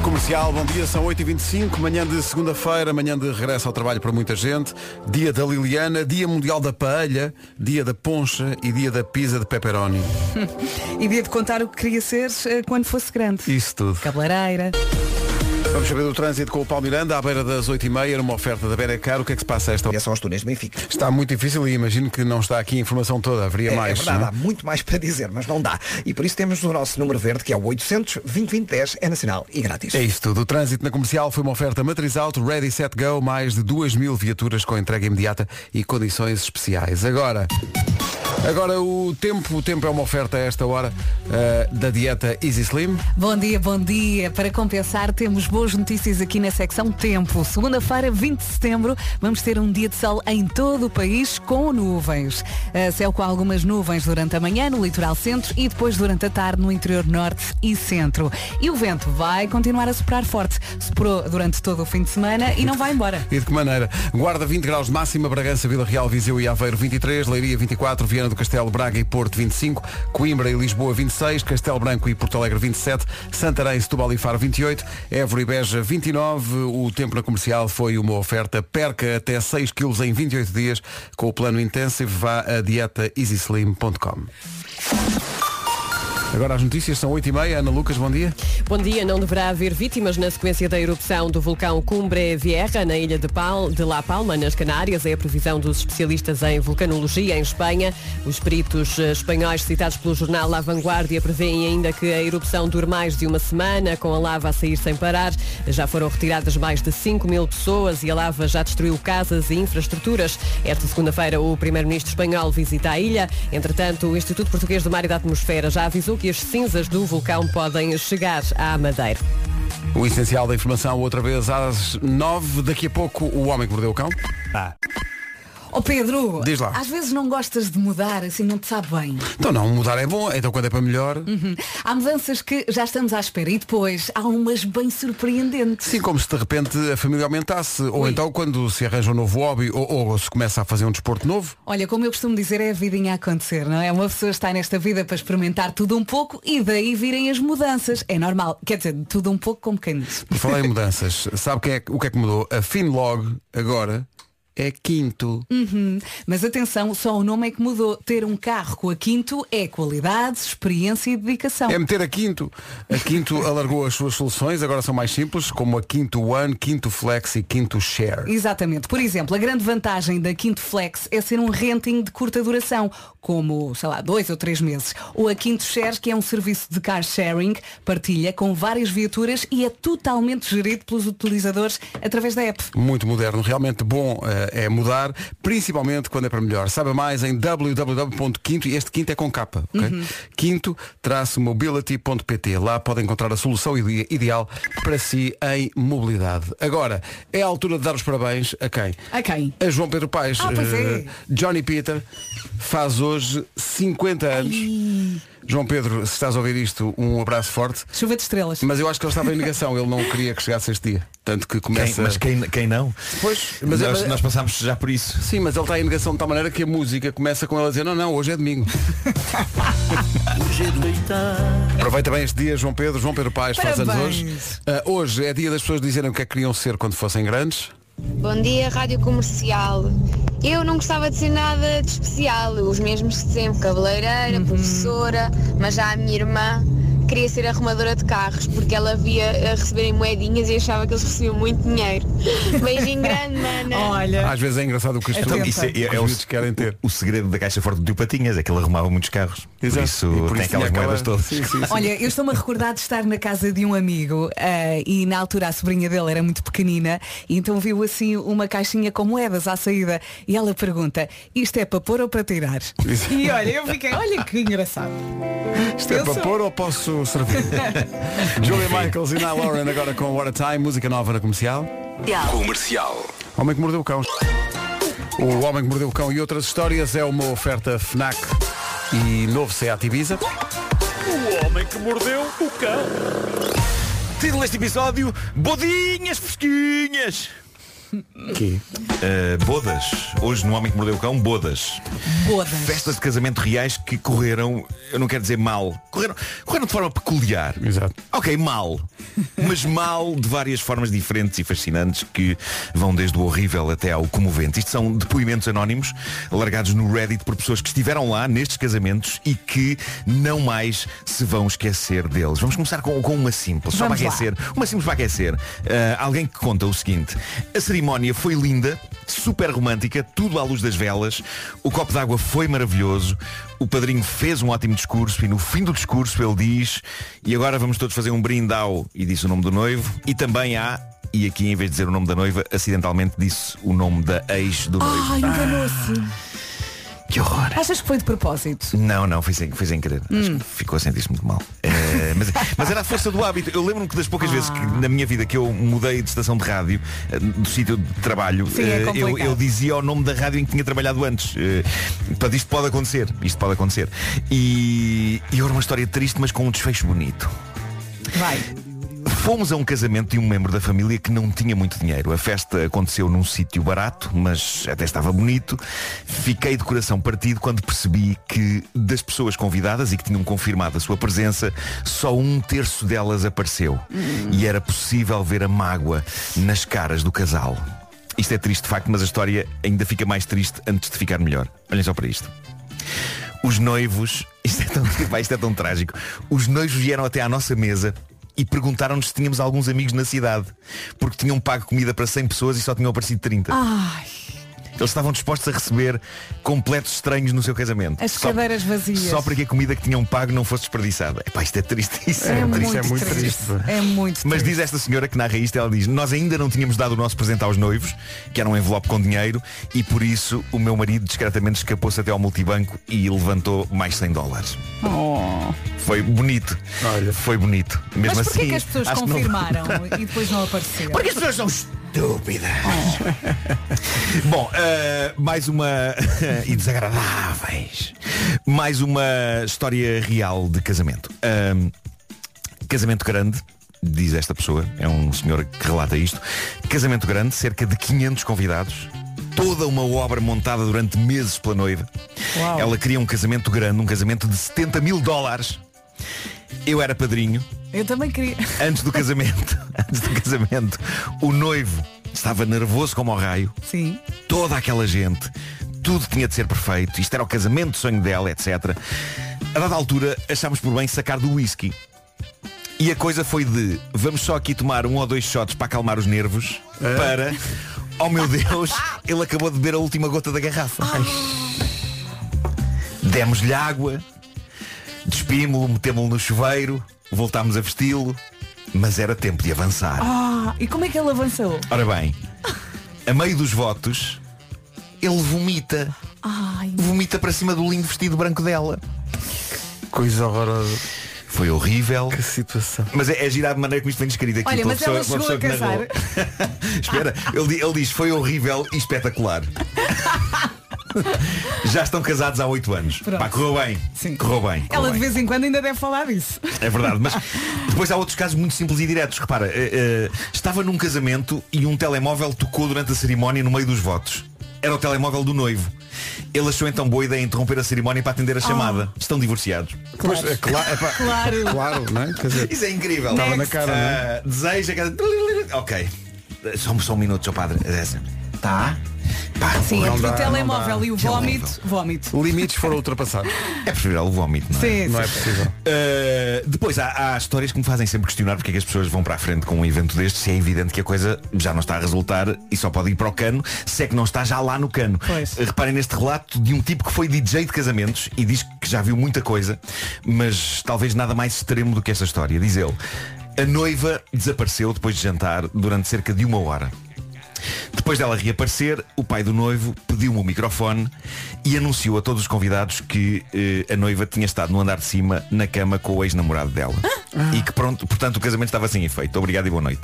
[SPEAKER 5] Comercial, bom dia, são 8h25, manhã de segunda-feira, manhã de regresso ao trabalho para muita gente, dia da Liliana, dia mundial da paella, dia da poncha e dia da pizza de pepperoni. *laughs*
[SPEAKER 1] e dia de contar o que queria ser eh, quando fosse grande.
[SPEAKER 5] Isso tudo.
[SPEAKER 1] Cabeleireira.
[SPEAKER 5] Vamos saber do trânsito com o Paulo Miranda, à beira das 8h30, numa oferta da Benacar. O que é que se passa esta hora?
[SPEAKER 3] são os túneis de Benfica.
[SPEAKER 5] Está muito difícil e imagino que não está aqui a informação toda. Haveria
[SPEAKER 3] É,
[SPEAKER 5] mais.
[SPEAKER 3] é verdade,
[SPEAKER 5] é?
[SPEAKER 3] há muito mais para dizer, mas não dá. E por isso temos o nosso número verde, que é o 800 2010 é nacional e grátis.
[SPEAKER 5] É isso tudo. O trânsito na comercial foi uma oferta matriz auto, ready, set, go, mais de 2 mil viaturas com entrega imediata e condições especiais. Agora, agora o tempo, o tempo é uma oferta a esta hora eh, da dieta Easy Slim.
[SPEAKER 1] Bom dia, bom dia. Para compensar, temos boas notícias aqui na secção Tempo. Segunda-feira, 20 de setembro, vamos ter um dia de sol em todo o país com nuvens. Uh, céu com algumas nuvens durante a manhã no litoral centro e depois durante a tarde no interior norte e centro. E o vento vai continuar a soprar forte. Soprou durante todo o fim de semana e não vai embora. *laughs*
[SPEAKER 5] E de que maneira? Guarda 20 graus de máxima, Bragança, Vila Real, Viseu e Aveiro 23, Leiria 24, Viana do Castelo, Braga e Porto 25, Coimbra e Lisboa 26, Castelo Branco e Porto Alegre 27, Santarém, Setúbal e Faro 28, Évora e Beja 29. O tempo na comercial foi uma oferta. Perca até 6 kg em 28 dias com o plano Intensive. Vá a dieta easyslim.com. Agora as notícias são 8h30. Ana Lucas, bom dia.
[SPEAKER 2] Bom dia, não deverá haver vítimas na sequência da erupção do vulcão Cumbre Vieja na ilha de, Pal, de La Palma, nas Canárias. É a previsão dos especialistas em vulcanologia em Espanha. Os peritos eh, espanhóis citados pelo jornal La Vanguardia prevêem ainda que a erupção dure mais de uma semana, com a lava a sair sem parar. Já foram retiradas mais de 5 mil pessoas e a lava já destruiu casas e infraestruturas. Esta segunda-feira o primeiro-ministro espanhol visita a ilha. Entretanto, o Instituto Português do Mar e da Atmosfera já avisou que as cinzas do vulcão podem chegar à Madeira.
[SPEAKER 5] O essencial da informação outra vez às 9 Daqui a pouco o homem que mordeu o cão.
[SPEAKER 1] Ó Pedro,
[SPEAKER 5] Diz lá.
[SPEAKER 1] às vezes não gostas de mudar, assim não te sabe bem.
[SPEAKER 5] Então não, mudar é bom. Então quando é para melhor.
[SPEAKER 1] Uhum. Há mudanças que já estamos à espera e depois há umas bem surpreendentes.
[SPEAKER 5] Sim, como se de repente a família aumentasse. Ou então quando se arranja um novo hobby ou, ou se começa a fazer um desporto novo.
[SPEAKER 1] Olha, como eu costumo dizer, é a vidinha a acontecer, não é? Uma pessoa está nesta vida para experimentar tudo um pouco e daí virem as mudanças. É normal. Quer dizer, tudo um pouco como quem diz.
[SPEAKER 5] Por falar em mudanças, sabe quem é, o que é que mudou? A Finlog agora é quinto.
[SPEAKER 1] Uhum. Mas atenção, só o nome é que mudou. Ter um carro com a Quinto é qualidade, experiência e dedicação.
[SPEAKER 5] É meter a Quinto. A Quinto *laughs* alargou as suas soluções, agora são mais simples, como a Quinto One, Quinto Flex e Quinto Share.
[SPEAKER 1] Exatamente. Por exemplo, a grande vantagem da Quinto Flex é ser um renting de curta duração, como, sei lá, dois ou três meses. Ou a Quinto Share, que é um serviço de car sharing, partilha com várias viaturas e é totalmente gerido pelos utilizadores através da app.
[SPEAKER 5] Muito moderno, realmente bom eh, é mudar, principalmente quando é para melhor. Saiba mais em www.quinto, e este quinto é com capa, ok?
[SPEAKER 1] Uhum.
[SPEAKER 5] Quinto-mobility.pt. Lá pode encontrar a solução ide- ideal para si em mobilidade. Agora, é a altura de dar os parabéns a quem?
[SPEAKER 1] A quem?
[SPEAKER 5] A João Pedro Paes.
[SPEAKER 1] Ah, pois é.
[SPEAKER 5] Eh, Johnny Peter faz hoje 50 anos. João Pedro, se estás a ouvir isto, um abraço forte.
[SPEAKER 1] Chuva de estrelas.
[SPEAKER 5] Mas eu acho que ele estava em negação, ele não queria que chegasse este dia. Tanto que começa.
[SPEAKER 11] Quem- mas quem, quem não?
[SPEAKER 5] Pois,
[SPEAKER 11] Mas
[SPEAKER 5] mas,
[SPEAKER 11] nós,
[SPEAKER 5] é-
[SPEAKER 11] nós passámos já por isso.
[SPEAKER 5] Sim, mas ele está em negação de tal maneira que a música começa com ele a dizer, não, não, hoje é domingo. *laughs* Aproveita bem este dia, João Pedro. João Pedro Paes faz anos hoje. Ah, hoje é dia das pessoas dizerem o que é que queriam ser quando fossem grandes.
[SPEAKER 12] Bom dia, Rádio Comercial. Eu não gostava de ser nada de especial, os mesmos de sempre, cabeleireira, professora, mas já a minha irmã queria ser arrumadora de carros porque ela via a receberem moedinhas e achava que eles recebiam muito dinheiro. Beijinho grande, mana.
[SPEAKER 1] Olha.
[SPEAKER 5] Às vezes é engraçado o que as
[SPEAKER 11] Então,
[SPEAKER 5] pessoas
[SPEAKER 11] é, é, é o,
[SPEAKER 5] miúdos querem ter.
[SPEAKER 11] o segredo da caixa forte do tio Patinhas, é que ele arrumava muitos carros.
[SPEAKER 5] Exato.
[SPEAKER 11] Por isso
[SPEAKER 5] por
[SPEAKER 11] tem
[SPEAKER 5] isso
[SPEAKER 11] aquelas
[SPEAKER 5] aquela-
[SPEAKER 11] moedas todas.
[SPEAKER 5] Sim, sim, sim.
[SPEAKER 1] Olha, eu estou-me a recordar de estar na casa de um amigo eh, e na altura a sobrinha dele era muito pequenina e então viu assim uma caixinha com moedas à saída e ela pergunta, isto é para pôr ou para tirar?
[SPEAKER 5] Isso.
[SPEAKER 1] E olha, eu fiquei, olha que engraçado.
[SPEAKER 5] Isto é para
[SPEAKER 1] sou-
[SPEAKER 5] pôr ou posso servir? *laughs* Julia Michaels e Nile Lauren agora com What a Time, música nova na comercial.
[SPEAKER 6] Comercial.
[SPEAKER 5] Homem que mordeu o cão. O Homem que mordeu o cão e outras histórias é uma oferta FNAC e novo Seat Ibiza.
[SPEAKER 13] O homem que mordeu o cão. Título deste episódio, Bodinhas Fresquinhas.
[SPEAKER 5] Que?
[SPEAKER 11] Uh, bodas. Hoje no Homem que Mordeu o Cão, bodas.
[SPEAKER 1] Bodas.
[SPEAKER 11] Festas de casamento reais que correram, eu não quero dizer mal, correram, correram de forma peculiar.
[SPEAKER 5] Exato.
[SPEAKER 11] Ok, mal. Mas mal de várias formas diferentes e fascinantes que vão desde o horrível até ao comovente. Isto são depoimentos anónimos largados no Reddit por pessoas que estiveram lá nestes casamentos e que não mais se vão esquecer deles. Vamos começar com, com uma simples, só
[SPEAKER 14] Vamos
[SPEAKER 11] para
[SPEAKER 14] lá.
[SPEAKER 11] aquecer. Uma simples para aquecer. Ah, alguém que conta o seguinte. A cerimónia foi linda, super romântica, tudo à luz das velas. O copo d'água foi maravilhoso. O padrinho fez um ótimo discurso e no fim do discurso ele diz e agora vamos todos fazer um brinde ao e disse o nome do noivo e também há e aqui em vez de dizer o nome da noiva acidentalmente disse o nome da ex do noivo.
[SPEAKER 1] Ai, enganou-se.
[SPEAKER 11] Que horror.
[SPEAKER 1] Achas que foi de propósito?
[SPEAKER 11] Não, não, foi sem, foi sem querer. Acho
[SPEAKER 1] Hum.
[SPEAKER 11] que ficou a sentir-se muito mal. Eh, mas, mas era a força do hábito. Eu lembro-me que das poucas vezes que na minha vida que eu mudei de estação de rádio, eh, do sítio de trabalho,
[SPEAKER 1] Sim, é
[SPEAKER 11] eh, eu, eu dizia o nome da rádio em que tinha trabalhado antes. Portanto, isto pode acontecer. Isto pode acontecer. E, e agora uma história triste, mas com um desfecho bonito.
[SPEAKER 1] Vai.
[SPEAKER 11] Fomos a um casamento de um membro da família que não tinha muito dinheiro. A festa aconteceu num sítio barato, mas até estava bonito. Fiquei de coração partido quando percebi que das pessoas convidadas e que tinham confirmado a sua presença, só um terço delas apareceu. E era possível ver a mágoa nas caras do casal. Isto é triste de facto, mas a história ainda fica mais triste antes de ficar melhor. Olhem só para isto. Os noivos, *laughs* isto é tão, isto é tão trágico. Os noivos vieram até à nossa mesa e perguntaram-nos se tínhamos alguns amigos na cidade. Porque tinham pago comida para 100 pessoas e só tinham aparecido 30.
[SPEAKER 1] Ai,
[SPEAKER 11] Eles estavam dispostos a receber completos estranhos no seu casamento.
[SPEAKER 1] as
[SPEAKER 11] Só-
[SPEAKER 1] cadeiras vazias.
[SPEAKER 11] Só para que a comida que tinham pago não fosse desperdiçada. Epá, isto é tristíssimo. *laughs*
[SPEAKER 1] É,
[SPEAKER 11] Isto
[SPEAKER 1] muito, triste. É muito
[SPEAKER 11] Mas
[SPEAKER 1] triste.
[SPEAKER 11] diz esta senhora que narra isto, ela diz, nós ainda não tínhamos dado o nosso presente aos noivos, que era um envelope com dinheiro, e por isso o meu marido discretamente escapou-se até ao multibanco e levantou mais 100 dólares.
[SPEAKER 1] Oh.
[SPEAKER 11] Foi bonito. Foi bonito. Mesmo
[SPEAKER 1] Mas porquê
[SPEAKER 11] assim,
[SPEAKER 1] que as pessoas
[SPEAKER 11] que não-
[SPEAKER 1] confirmaram e depois não *laughs* apareceram?
[SPEAKER 11] Porque as pessoas são estúpidas. *laughs* Bom, eh, mais uma. *laughs* e desagradáveis. Mais uma história real de casamento. Ahm, casamento grande. Diz esta pessoa, é um senhor que relata isto. Casamento grande, cerca de 500 convidados. Toda uma obra montada durante meses pela noiva.
[SPEAKER 14] Uau.
[SPEAKER 11] Ela queria um casamento grande, um casamento de 70 mil dólares. Eu era padrinho.
[SPEAKER 1] Eu também queria.
[SPEAKER 11] Antes do casamento, *laughs* antes do casamento, o noivo estava nervoso como o raio.
[SPEAKER 1] Sim.
[SPEAKER 11] Toda aquela gente, tudo tinha de ser perfeito. Isto era o casamento, sonho dela, etc. A dada altura, achámos por bem sacar do whisky. E a coisa foi de vamos só aqui tomar um ou dois shots para acalmar os nervos para. Oh meu *laughs* Deus, ele acabou de beber a última gota da garrafa. Demos-lhe água, despimos-lo, metemos-lo no chuveiro, voltámos a vesti-lo, mas era tempo de avançar.
[SPEAKER 1] Ah, e como é que ele avançou?
[SPEAKER 11] Ora bem, a meio dos votos, ele vomita.
[SPEAKER 1] Ai.
[SPEAKER 11] Vomita para cima do lindo vestido branco dela.
[SPEAKER 5] Coisa horrorosa.
[SPEAKER 11] Foi horrível.
[SPEAKER 5] Que situação.
[SPEAKER 11] Mas é, é girar de maneira como isto vem escrito aqui.
[SPEAKER 1] Olha, mas ela
[SPEAKER 11] pessoa-
[SPEAKER 1] chegou
[SPEAKER 11] uma
[SPEAKER 1] a casar. *laughs*
[SPEAKER 11] Espera, ele, ele diz foi horrível e espetacular. *laughs* *laughs* Já estão casados há oito anos.
[SPEAKER 1] Pronto.
[SPEAKER 11] Pá, correu bem. Correu bem. correu
[SPEAKER 1] Ela de
[SPEAKER 11] bem.
[SPEAKER 1] vez em quando ainda deve falar disso.
[SPEAKER 11] É verdade, mas depois há outros casos muito simples e diretos. Repara, eh, eh, estava num casamento e um telemóvel tocou durante a cerimónia no meio dos votos. Era o telemóvel do noivo. Ele achou então boa ideia interromper a cerimónia para atender a chamada. Estão divorciados.
[SPEAKER 5] Pois, é claro, é pá,
[SPEAKER 1] Claro. *laughs*
[SPEAKER 5] claro, não é? Quer dizer,
[SPEAKER 11] Isso é incrível.
[SPEAKER 5] Estava na cara?
[SPEAKER 11] Ah, deseja. Ok. Só, só um minuto, seu padre. Tá? Pá,
[SPEAKER 1] Sim, entre
[SPEAKER 11] dá,
[SPEAKER 1] o telemóvel
[SPEAKER 11] dá.
[SPEAKER 1] e o vómito, vómito.
[SPEAKER 5] Limites foram ultrapassados. *laughs*
[SPEAKER 11] É preferível o vómito, não é?
[SPEAKER 1] Sim,
[SPEAKER 5] Não é
[SPEAKER 1] sim.
[SPEAKER 5] possível.
[SPEAKER 11] Uh, depois há, há histórias que me fazem sempre questionar porque é que as pessoas vão para a frente com um evento destes se é evidente que a coisa já não está a resultar e só pode ir para o cano se é que não está já lá no cano.
[SPEAKER 1] Pois.
[SPEAKER 11] Uh, Reparem neste relato de um tipo que foi DJ de casamentos e diz que já viu muita coisa, mas talvez nada mais extremo do que esta história. Diz ele, a noiva desapareceu depois de jantar durante cerca de uma hora. Depois dela reaparecer, o pai do noivo pediu-me o microfone e anunciou a todos os convidados que eh, a noiva tinha estado no andar de cima na cama com o ex-namorado dela. E que pronto, portanto o casamento estava sem efeito. Obrigado e boa noite.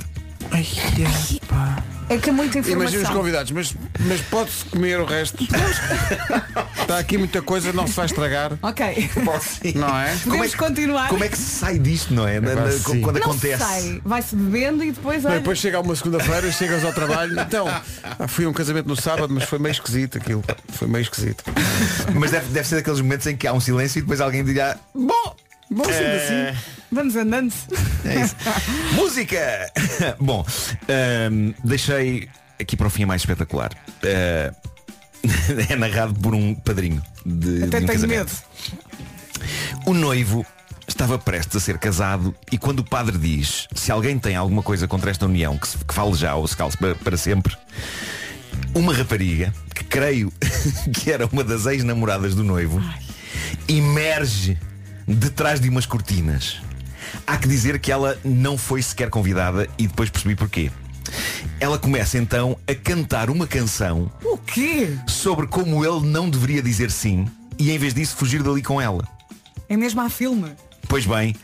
[SPEAKER 1] É que é muita
[SPEAKER 5] Imagina os
[SPEAKER 1] informação.
[SPEAKER 5] convidados, mas, mas pode-se comer o resto. Está aqui muita coisa, não se vai estragar.
[SPEAKER 1] Ok.
[SPEAKER 5] Não é?
[SPEAKER 1] Podemos continuar.
[SPEAKER 11] Como é que se sai disto, não é? Na- na-
[SPEAKER 5] sim.
[SPEAKER 11] quando
[SPEAKER 1] não
[SPEAKER 11] acontece.
[SPEAKER 1] sei. Vai-se bebendo e depois
[SPEAKER 5] Não,
[SPEAKER 1] olha.
[SPEAKER 5] depois chega uma segunda-feira, chegas ao trabalho. Então, ah, fui a um casamento no sábado, mas foi meio esquisito aquilo. Foi meio esquisito.
[SPEAKER 11] Mas deve, deve ser daqueles momentos em que há um silêncio e depois alguém dirá Bom,
[SPEAKER 1] Bom, sendo
[SPEAKER 11] Eh,
[SPEAKER 1] assim. Vamos andando.
[SPEAKER 11] É isso. *laughs* Música! *laughs* Bom, ahm, deixei aqui para o fim a mais espetacular. Ah, *laughs* é narrado por um padrinho de,
[SPEAKER 1] Até
[SPEAKER 11] de um
[SPEAKER 1] tenho
[SPEAKER 11] casamento.
[SPEAKER 1] medo.
[SPEAKER 11] O noivo estava prestes a ser casado e quando o padre diz se alguém tem alguma coisa contra esta união, que, se, que fale já ou se calce para, para sempre, uma rapariga, que creio que era uma das ex-namoradas do noivo, emerge de trás de umas cortinas. Há que dizer que ela não foi sequer convidada e depois percebi porquê. Ela começa então a cantar uma canção
[SPEAKER 1] O quê?
[SPEAKER 11] sobre como ele não deveria dizer sim e em vez disso fugir dali com ela.
[SPEAKER 1] É mesmo a filme.
[SPEAKER 11] Pois bem,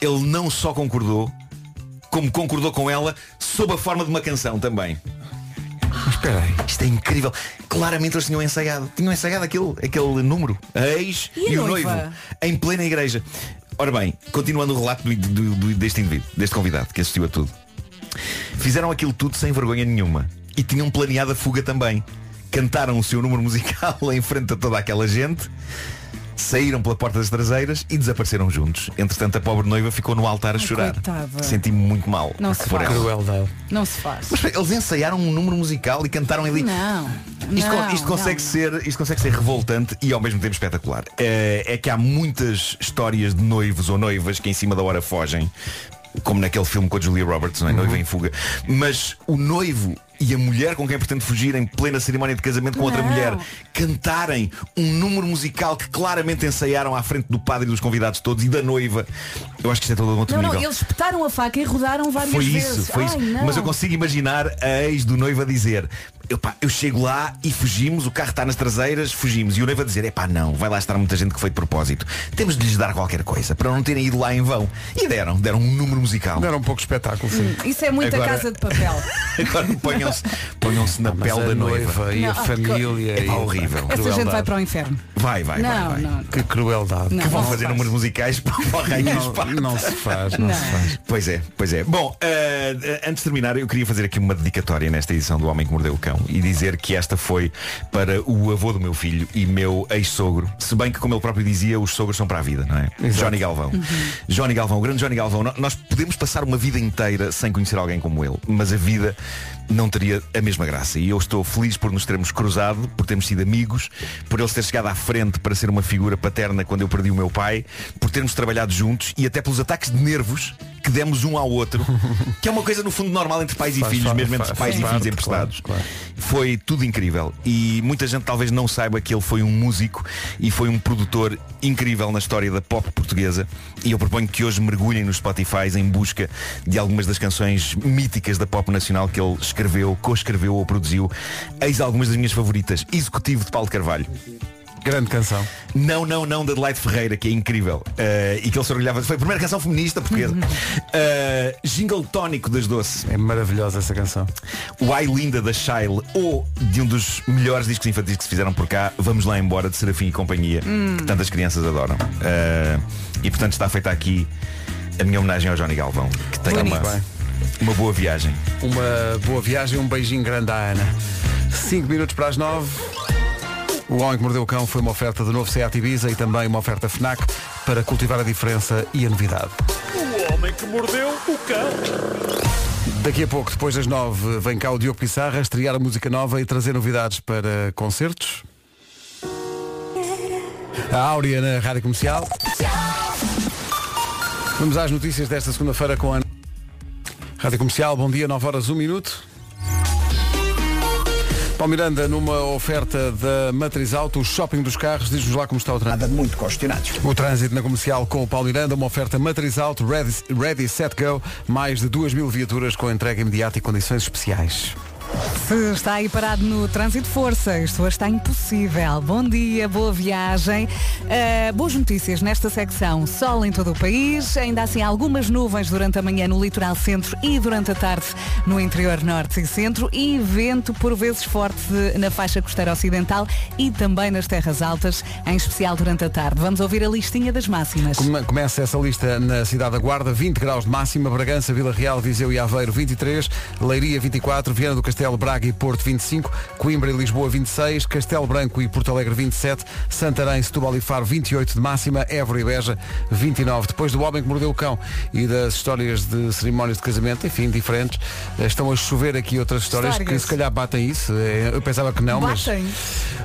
[SPEAKER 11] ele não só concordou, como concordou com ela sob a forma de uma canção também.
[SPEAKER 5] Espera aí.
[SPEAKER 11] Isto é incrível. Claramente eles tinham ensaiado. Tinham ensaiado aquele, aquele número. A ex
[SPEAKER 1] E a
[SPEAKER 11] e, o noivo. Em plena igreja. Ora bem, continuando o relato do- do- do- deste indivíduo, deste convidado, que assistiu a tudo. Fizeram aquilo tudo sem vergonha nenhuma. E tinham planeado a fuga também. Cantaram o seu número musical *laughs* em frente a toda aquela gente. Saíram pela porta das traseiras e desapareceram juntos. Entretanto, a pobre noiva ficou no altar a chorar.
[SPEAKER 1] coitada.
[SPEAKER 11] Senti-me muito mal.
[SPEAKER 1] Não se faz.
[SPEAKER 5] Crueldade.
[SPEAKER 1] Não se faz.
[SPEAKER 11] Mas eles ensaiaram um número musical e cantaram ali.
[SPEAKER 1] Não.
[SPEAKER 11] Isto,
[SPEAKER 1] não,
[SPEAKER 11] isto consegue
[SPEAKER 1] não.
[SPEAKER 11] ser, isto consegue ser revoltante e ao mesmo tempo espetacular. É, é que há muitas histórias de noivos ou noivas que em cima da hora fogem, como naquele filme com a Julia Roberts, não é? Noiva em fuga. Mas o noivo e a mulher com quem pretende fugir em plena cerimónia de casamento com outra
[SPEAKER 1] Não.
[SPEAKER 11] mulher cantarem um número musical que claramente ensaiaram à frente do padre e dos convidados todos e da noiva. Eu acho que isto é todo um outro
[SPEAKER 1] Não,
[SPEAKER 11] nível.
[SPEAKER 1] não, eles espetaram a faca e rodaram várias
[SPEAKER 11] Foi
[SPEAKER 1] vezes.
[SPEAKER 11] isso, foi
[SPEAKER 1] Ai,
[SPEAKER 11] isso.
[SPEAKER 1] não.
[SPEAKER 11] Mas eu consigo imaginar a ex do noivo a dizer eu, pá, eu chego lá e fugimos, o carro está nas traseiras, fugimos. E o noivo a dizer, é pá, não, vai lá estar muita gente que foi de propósito. Temos de lhes dar qualquer coisa para não terem ido lá em vão. E deram, deram um número musical.
[SPEAKER 5] Deram um pouco de espetáculo, sim.
[SPEAKER 1] Isso é muita
[SPEAKER 11] Agora-
[SPEAKER 1] casa de papel. *laughs*
[SPEAKER 11] Agora ponham-se ponham-se na
[SPEAKER 5] Mas
[SPEAKER 11] pele da noiva.
[SPEAKER 5] noiva e a família.
[SPEAKER 11] É pá,
[SPEAKER 5] e-
[SPEAKER 11] horrível.
[SPEAKER 1] Essa gente
[SPEAKER 5] Crueldade.
[SPEAKER 1] vai para o inferno.
[SPEAKER 11] Vai, vai,
[SPEAKER 1] não,
[SPEAKER 11] vai, vai.
[SPEAKER 1] não.
[SPEAKER 5] Que crueldade.
[SPEAKER 1] Não.
[SPEAKER 11] Que vão fazer
[SPEAKER 1] faz.
[SPEAKER 11] números musicais para o Rainha
[SPEAKER 5] Não, não se faz, não,
[SPEAKER 1] Não.
[SPEAKER 5] se faz.
[SPEAKER 11] Pois é, pois é. Bom, eh, antes de terminar, eu queria fazer aqui uma dedicatória nesta edição do Homem que Mordeu o Cão e dizer que esta foi para o avô do meu filho e meu ex-sogro. Se bem que, como ele próprio dizia, os sogros são para a vida, não é? Johnny Galvão. Johnny Galvão, o grande Johnny Galvão. Nós podemos passar uma vida inteira sem conhecer alguém como ele, mas a vida não teria a mesma graça. E eu estou feliz por nos termos cruzado, por termos sido amigos, por ele ter chegado à frente para ser uma figura paterna quando eu perdi o meu pai, por termos trabalhado juntos e até pelos ataques de nervos que demos um ao outro, *laughs* que é uma coisa no fundo normal entre pais e
[SPEAKER 5] Faz
[SPEAKER 11] filhos,
[SPEAKER 5] parte,
[SPEAKER 11] mesmo entre
[SPEAKER 5] faz-
[SPEAKER 11] pais
[SPEAKER 5] faz
[SPEAKER 11] e filhos emprestados.
[SPEAKER 5] claro, claro.
[SPEAKER 11] Foi tudo incrível. E muita gente talvez não saiba que ele foi um músico e foi um produtor incrível na história da pop portuguesa. E eu proponho que hoje mergulhem nos Spotify em busca de algumas das canções míticas da pop nacional que ele escreveu, co-escreveu ou produziu. Eis algumas das minhas favoritas. Executivo de Paulo Carvalho.
[SPEAKER 5] Grande canção.
[SPEAKER 11] Não, não, não, da Adelaide Ferreira, que é incrível. Eh, e que ele se orgulhava. Foi a primeira canção feminista portuguesa. Eh, Jingle Tónico das Doce.
[SPEAKER 5] É maravilhosa essa canção.
[SPEAKER 11] O Ai Linda da Shile ou de um dos melhores discos infantis que se fizeram por cá, Vamos Lá Embora, de Serafim e Companhia, que tantas crianças adoram. Eh, e portanto está feita aqui a minha homenagem ao Johnny Galvão, que tenha uma,
[SPEAKER 5] Bonito.
[SPEAKER 11] Uma boa viagem.
[SPEAKER 5] Uma boa viagem, um beijinho grande à Ana. 5 minutos para as 9. O Homem que Mordeu o Cão foi uma oferta de novo Seat Ibiza e também uma oferta FNAC para cultivar a diferença e a novidade.
[SPEAKER 13] O homem que mordeu o cão.
[SPEAKER 5] Daqui a pouco, depois das 9, vem cá o Diogo Pissarra estrear a música nova e trazer novidades para concertos. A Áurea na Rádio Comercial. Vamos às notícias desta segunda-feira com a. Rádio Comercial, bom dia, 9 horas, 1 minuto. Paulo Miranda, numa oferta da Matriz Auto, o shopping dos carros, diz-nos lá como está o trânsito.
[SPEAKER 3] Nada muito questionados.
[SPEAKER 5] O trânsito na comercial com o Paulo Miranda, uma oferta Matriz Auto, ready, ready, Set, Go, mais de 2 mil viaturas com entrega imediata e condições especiais.
[SPEAKER 1] Se está aí parado no trânsito, força, isto hoje está impossível. Bom dia, boa viagem. Uh, boas notícias nesta secção. Sol em todo o país, ainda assim algumas nuvens durante a manhã no litoral centro e durante a tarde no interior norte e centro e vento por vezes forte na faixa costeira ocidental e também nas terras altas, em especial durante a tarde. Vamos ouvir a listinha das máximas.
[SPEAKER 5] Come- Começa essa lista na cidade da Guarda, 20 graus de máxima, Bragança, Vila Real, Viseu e Aveiro 23, Leiria 24, Viana do Castelo, Braga e Porto 25, Coimbra e Lisboa 26, Castelo Branco e Porto Alegre 27, Santarém, Setúbal e Faro 28 de máxima, Évora e Beja 29. Depois do Homem que Mordeu o Cão e das histórias de cerimónias de casamento, enfim, diferentes, eh, estão a chover aqui outras histórias que
[SPEAKER 1] Histórias.
[SPEAKER 5] se calhar batem isso. Eh, Eu pensava que não, mas
[SPEAKER 1] Batem.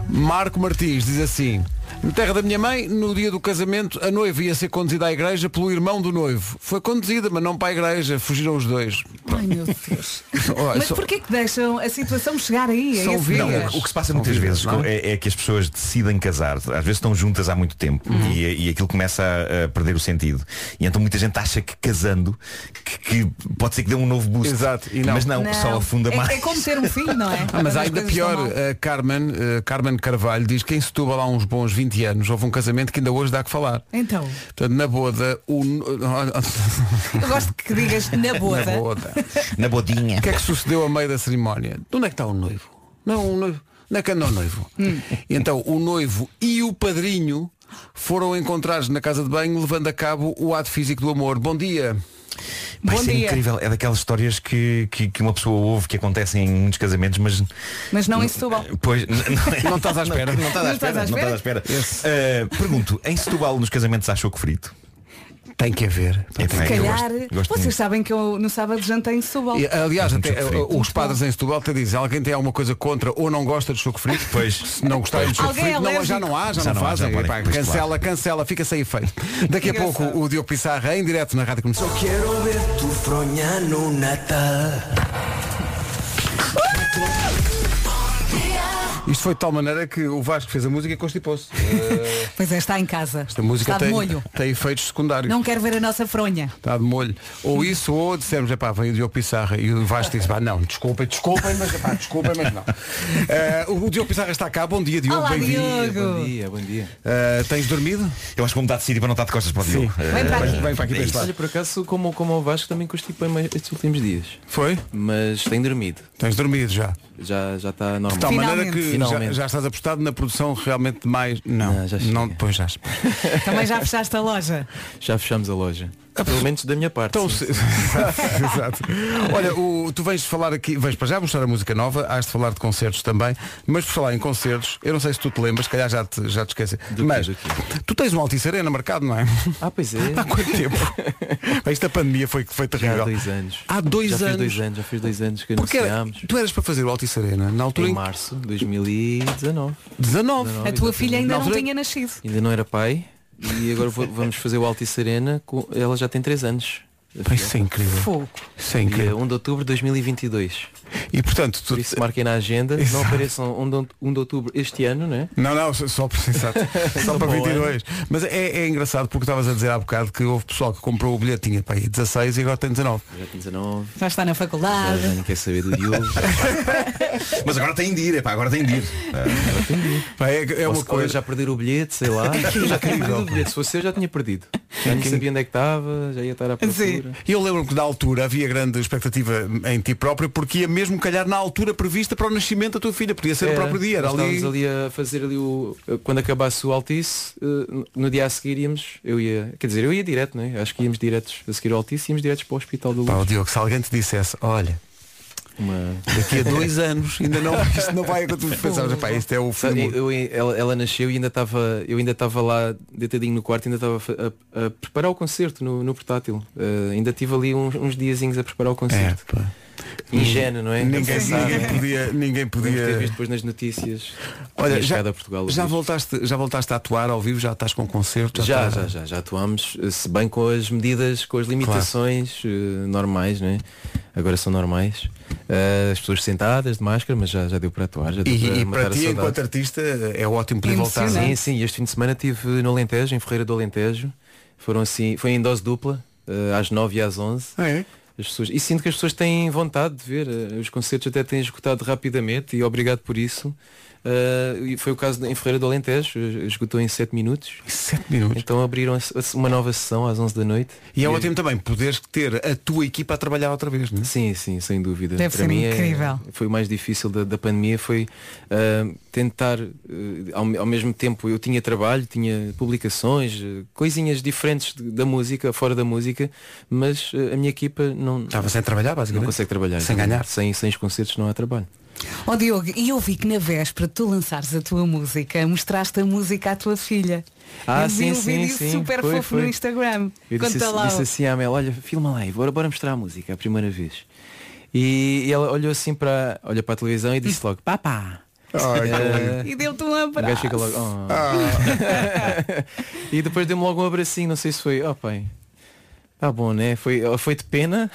[SPEAKER 5] Marco Martins diz assim Na terra da minha mãe, no dia do casamento, a noiva ia ser conduzida à igreja pelo irmão do noivo. Foi conduzida, mas não para a igreja. Fugiram os dois.
[SPEAKER 1] Ai meu Deus. *laughs* Mas
[SPEAKER 5] só-
[SPEAKER 1] porquê que deixam a situação chegar aí? a
[SPEAKER 5] São vidas.
[SPEAKER 11] Não, o que se passa
[SPEAKER 5] São
[SPEAKER 11] muitas
[SPEAKER 5] vidas,
[SPEAKER 11] vezes
[SPEAKER 5] não é?
[SPEAKER 11] é, é que as pessoas decidem casar. Às vezes estão juntas há muito tempo
[SPEAKER 1] Uhum.
[SPEAKER 11] e, e aquilo começa a, a perder o sentido. E então muita gente acha que casando que, que pode ser que dê um novo boost.
[SPEAKER 5] Exato, e não.
[SPEAKER 11] Mas não, só afunda mais.
[SPEAKER 1] É, é como ter um filho, não é? *laughs*
[SPEAKER 5] Ah, mas ainda pior, a Carmen, eh, Carmen Carvalho diz que em Setúbal há uns bons 20 anos houve um casamento que ainda hoje dá que falar.
[SPEAKER 1] Então,
[SPEAKER 5] Portanto, na boda, o... *laughs*
[SPEAKER 1] eu gosto que digas na boda.
[SPEAKER 5] Na boda. *laughs*
[SPEAKER 11] Na bodinha.
[SPEAKER 5] O que é que sucedeu a meio da cerimónia? De onde é que está o noivo? Não, o noivo. Onde é que anda o noivo?
[SPEAKER 1] Hum.
[SPEAKER 5] Então o noivo e o padrinho foram encontrados na casa de banho levando a cabo o ato físico do amor. Bom dia.
[SPEAKER 11] Vai
[SPEAKER 1] Bom
[SPEAKER 11] ser
[SPEAKER 1] dia.
[SPEAKER 11] incrível. É daquelas histórias que, que, que uma pessoa ouve que acontecem em muitos casamentos, mas
[SPEAKER 1] Mas não em Setúbal.
[SPEAKER 11] Pois, n-
[SPEAKER 5] Não estás à espera.
[SPEAKER 11] Não, estás à
[SPEAKER 1] Não estás
[SPEAKER 11] espera.
[SPEAKER 1] à
[SPEAKER 11] Não estás à espera. Uh, pergunto, em Setúbal nos casamentos há choco frito?
[SPEAKER 5] Tem que haver.
[SPEAKER 11] É,
[SPEAKER 1] Se
[SPEAKER 11] eu
[SPEAKER 1] calhar,
[SPEAKER 11] gosto- gosto
[SPEAKER 1] vocês
[SPEAKER 11] muito.
[SPEAKER 1] sabem que eu no sábado jantei em Setúbal.
[SPEAKER 5] E, aliás, até, os padres em Setúbal te dizem, alguém tem alguma coisa contra ou não gosta de choco frito?
[SPEAKER 11] Pois.
[SPEAKER 5] Se não gostarem de choco
[SPEAKER 1] Alguém
[SPEAKER 5] frito,
[SPEAKER 1] é
[SPEAKER 5] não, já não há, já,
[SPEAKER 11] Já
[SPEAKER 5] não,
[SPEAKER 11] não há,
[SPEAKER 5] fazem.
[SPEAKER 11] já
[SPEAKER 5] Epá,
[SPEAKER 11] pois,
[SPEAKER 5] cancela, cancela, fica sem efeito. *laughs* Daqui a pouco o Diogo Pissarra em direto na Rádio Comercial.
[SPEAKER 14] Quiero ver tu froña no Natal.
[SPEAKER 5] Isto foi de tal maneira que o Vasco fez a música e constipou-se. *laughs* Eh,
[SPEAKER 1] Pois é, está em casa.
[SPEAKER 5] Esta música
[SPEAKER 1] está de
[SPEAKER 5] tem,
[SPEAKER 1] molho.
[SPEAKER 5] tem efeitos secundários.
[SPEAKER 1] Não quero ver a nossa fronha.
[SPEAKER 5] Está de molho. Ou isso, ou dissemos, epá, veio o Diogo Pissarra e o Vasco disse, pá, não, desculpem, desculpem, mas epá, desculpem, mas não. Eh, o Diogo Pissarra está cá. Bom dia, Diogo,
[SPEAKER 1] Olá,
[SPEAKER 5] bem-vindo.
[SPEAKER 1] Diogo.
[SPEAKER 15] dia, bom dia.
[SPEAKER 5] Eh, tens dormido?
[SPEAKER 11] Eu acho que vou mudar de sítio para não estar de costas para o Diogo.
[SPEAKER 5] Sim.
[SPEAKER 11] Uh,
[SPEAKER 1] Vem para aqui.
[SPEAKER 5] Vem para aqui para.
[SPEAKER 15] Olha, por acaso, como, como o Vasco, também constipei estes últimos dias.
[SPEAKER 5] Foi?
[SPEAKER 15] Mas tenho dormido.
[SPEAKER 5] Tens dormido já.
[SPEAKER 15] Já, já está normal.
[SPEAKER 5] De tal maneira
[SPEAKER 1] Finalmente.
[SPEAKER 5] que
[SPEAKER 15] Finalmente.
[SPEAKER 5] já estás apostado na produção realmente de mais. Não,
[SPEAKER 15] Não, já
[SPEAKER 5] não depois já.
[SPEAKER 1] Também já fechaste a loja.
[SPEAKER 15] Já fechamos a loja. Pelo menos da minha parte.
[SPEAKER 5] Então, se- *laughs* Exato. Olha, o, tu vens falar aqui, vens para já mostrar a música nova, has de falar de concertos também, mas por falar em concertos, eu não sei se tu te lembras, se calhar já te, já te esqueci.
[SPEAKER 15] Do
[SPEAKER 5] mas tu tens um Altice Arena marcado, não é?
[SPEAKER 15] Ah, pois é.
[SPEAKER 5] Há quanto tempo? *laughs* Esta pandemia foi, foi
[SPEAKER 15] Já há
[SPEAKER 5] terrível.
[SPEAKER 15] dois anos.
[SPEAKER 5] Há dois
[SPEAKER 15] já
[SPEAKER 5] anos.
[SPEAKER 15] Dois anos. Já fez dois anos que
[SPEAKER 5] Porque era-
[SPEAKER 15] anunciámos.
[SPEAKER 5] tu eras para fazer o Altice Arena na altura
[SPEAKER 15] Em
[SPEAKER 5] em
[SPEAKER 15] março de 2019.
[SPEAKER 5] 19.
[SPEAKER 1] A tua filha ainda não
[SPEAKER 5] altura-
[SPEAKER 1] tinha nascido.
[SPEAKER 15] Ainda não era pai. E agora vamos fazer o Altice Arena. Com... Ela já tem 3 anos.
[SPEAKER 5] Pá, Isso é incrível.
[SPEAKER 1] Fogo.
[SPEAKER 5] Isso é
[SPEAKER 15] Dia
[SPEAKER 5] incrível.
[SPEAKER 15] 1 de outubro de 2022.
[SPEAKER 5] E portanto, tu.
[SPEAKER 15] Por isso marquem na agenda. Não apareçam 1 de, 1 de outubro este ano, né?
[SPEAKER 5] Não, não, só, só, exato. *laughs* só para
[SPEAKER 15] Bom
[SPEAKER 5] 22. Mas é, é engraçado porque estavas a dizer há bocado que houve pessoal que comprou o bilhete, tinha pá, aí 16 e agora tem 19.
[SPEAKER 15] Já tem 19.
[SPEAKER 1] Já está na
[SPEAKER 15] Já,
[SPEAKER 1] faculdade.
[SPEAKER 15] já nem quer saber do Diogo. *laughs*
[SPEAKER 11] Mas agora tem de ir, epá, agora tem de ir.
[SPEAKER 5] Pá, é, é
[SPEAKER 15] Ou
[SPEAKER 5] uma
[SPEAKER 15] se- ou
[SPEAKER 5] coisa.
[SPEAKER 15] já perder o bilhete, sei lá. Eu *laughs* já tinha perdido o bilhete. Se fosse eu já tinha perdido. Já nem sabia onde é que estava, já ia estar à
[SPEAKER 1] Sim.
[SPEAKER 15] Procura.
[SPEAKER 5] E eu lembro-me que na altura havia grande expectativa em ti próprio porque ia mesmo calhar na altura prevista para o nascimento da tua filha. Podia ser o próprio dia. Era ali.
[SPEAKER 15] ali a fazer ali o. Quando acabasse o Altice, eh, no dia a seguir íamos, eu ia. Quer dizer, eu ia direto, né? Acho que íamos diretos a seguir ao Altice íamos diretos para o Hospital do
[SPEAKER 5] Pá,
[SPEAKER 15] Luz.
[SPEAKER 5] o Diogo, se alguém te dissesse, olha,
[SPEAKER 15] Uma...
[SPEAKER 5] daqui a dois *laughs* anos ainda não, isto não vai acontecer. Pá, isto é o
[SPEAKER 15] Sabe,
[SPEAKER 5] mundo.
[SPEAKER 15] eu- ela, ela nasceu e ainda estava eu ainda estava lá deitadinho no quarto ainda estava a a, preparar o concerto no, no portátil Eh, ainda tive ali uns, uns diazinhos a preparar o
[SPEAKER 5] É,
[SPEAKER 15] concerto
[SPEAKER 5] pá.
[SPEAKER 15] Ingênuo não é
[SPEAKER 5] Ninguém,
[SPEAKER 15] pensar,
[SPEAKER 5] ninguém
[SPEAKER 15] né?
[SPEAKER 5] podia, ninguém
[SPEAKER 15] de ter
[SPEAKER 5] podia.
[SPEAKER 15] visto depois nas notícias
[SPEAKER 5] Olha, já,
[SPEAKER 15] Portugal
[SPEAKER 5] já voltaste, já voltaste a atuar ao vivo, já estás com concerto?
[SPEAKER 15] já, já, já, já atuamos, eh, se bem com as medidas, com as limitações eh, normais, né? Agora são normais. Eh, as pessoas sentadas de máscara, mas já, já deu para atuar, já deu
[SPEAKER 5] E,
[SPEAKER 15] para
[SPEAKER 5] e
[SPEAKER 15] matar
[SPEAKER 5] para ti, enquanto artista, é ótimo poder voltar.
[SPEAKER 15] Sim, sim, este fim de semana estive no Alentejo, em Ferreira do Alentejo. Foram assim, foi em dose dupla, eh, às 9 e às 11.
[SPEAKER 5] Ah, é?
[SPEAKER 15] As pessoas, e sinto que as pessoas têm vontade de ver. eh, Os concertos até têm esgotado rapidamente e obrigado por isso. Eh, e foi o caso de- em Ferreira do Alentejo, esgotou em 7 minutos.
[SPEAKER 5] 7 minutos.
[SPEAKER 15] Então abriram a- a- uma nova sessão às 11 da noite.
[SPEAKER 5] E é ótimo também poderes ter a tua equipa a trabalhar outra vez, não é?
[SPEAKER 15] Sim, sim, sem dúvida.
[SPEAKER 1] Deve
[SPEAKER 15] Para
[SPEAKER 1] ser
[SPEAKER 15] mim é-
[SPEAKER 1] incrível.
[SPEAKER 15] foi o mais difícil da, da pandemia, foi ah, tentar, ah, ao, ao mesmo tempo eu tinha trabalho, tinha publicações, ah, coisinhas diferentes de- da música, fora da música, mas ah, a minha equipa não.
[SPEAKER 5] Estava sem trabalhar, basicamente.
[SPEAKER 15] Não consegue trabalhar.
[SPEAKER 5] Sem ganhar.
[SPEAKER 15] Sem, sem os concertos não há trabalho.
[SPEAKER 1] Ó Diogo, e eu vi que na véspera de tu lançares a tua música, mostraste a música à tua filha.
[SPEAKER 15] Ah,
[SPEAKER 1] eu vi
[SPEAKER 15] sim,
[SPEAKER 1] um
[SPEAKER 15] sim,
[SPEAKER 1] vídeo
[SPEAKER 15] sim.
[SPEAKER 1] super
[SPEAKER 15] Foi,
[SPEAKER 1] fofo
[SPEAKER 15] foi.
[SPEAKER 1] no Instagram.
[SPEAKER 15] Eu disse,
[SPEAKER 1] Conta lá.
[SPEAKER 15] disse assim à Mel, olha, filma lá e bora, bora mostrar a música, a primeira vez. E, e ela olhou assim para, olha para a televisão e disse logo, papá.
[SPEAKER 5] Ai,
[SPEAKER 15] Eh,
[SPEAKER 1] E deu-te um
[SPEAKER 15] o gajo
[SPEAKER 1] abraço.
[SPEAKER 15] fica logo. "Oh." *laughs* e depois deu-me logo um abracinho, não sei se foi, ó pai. Tá bom, né? Foi, foi de pena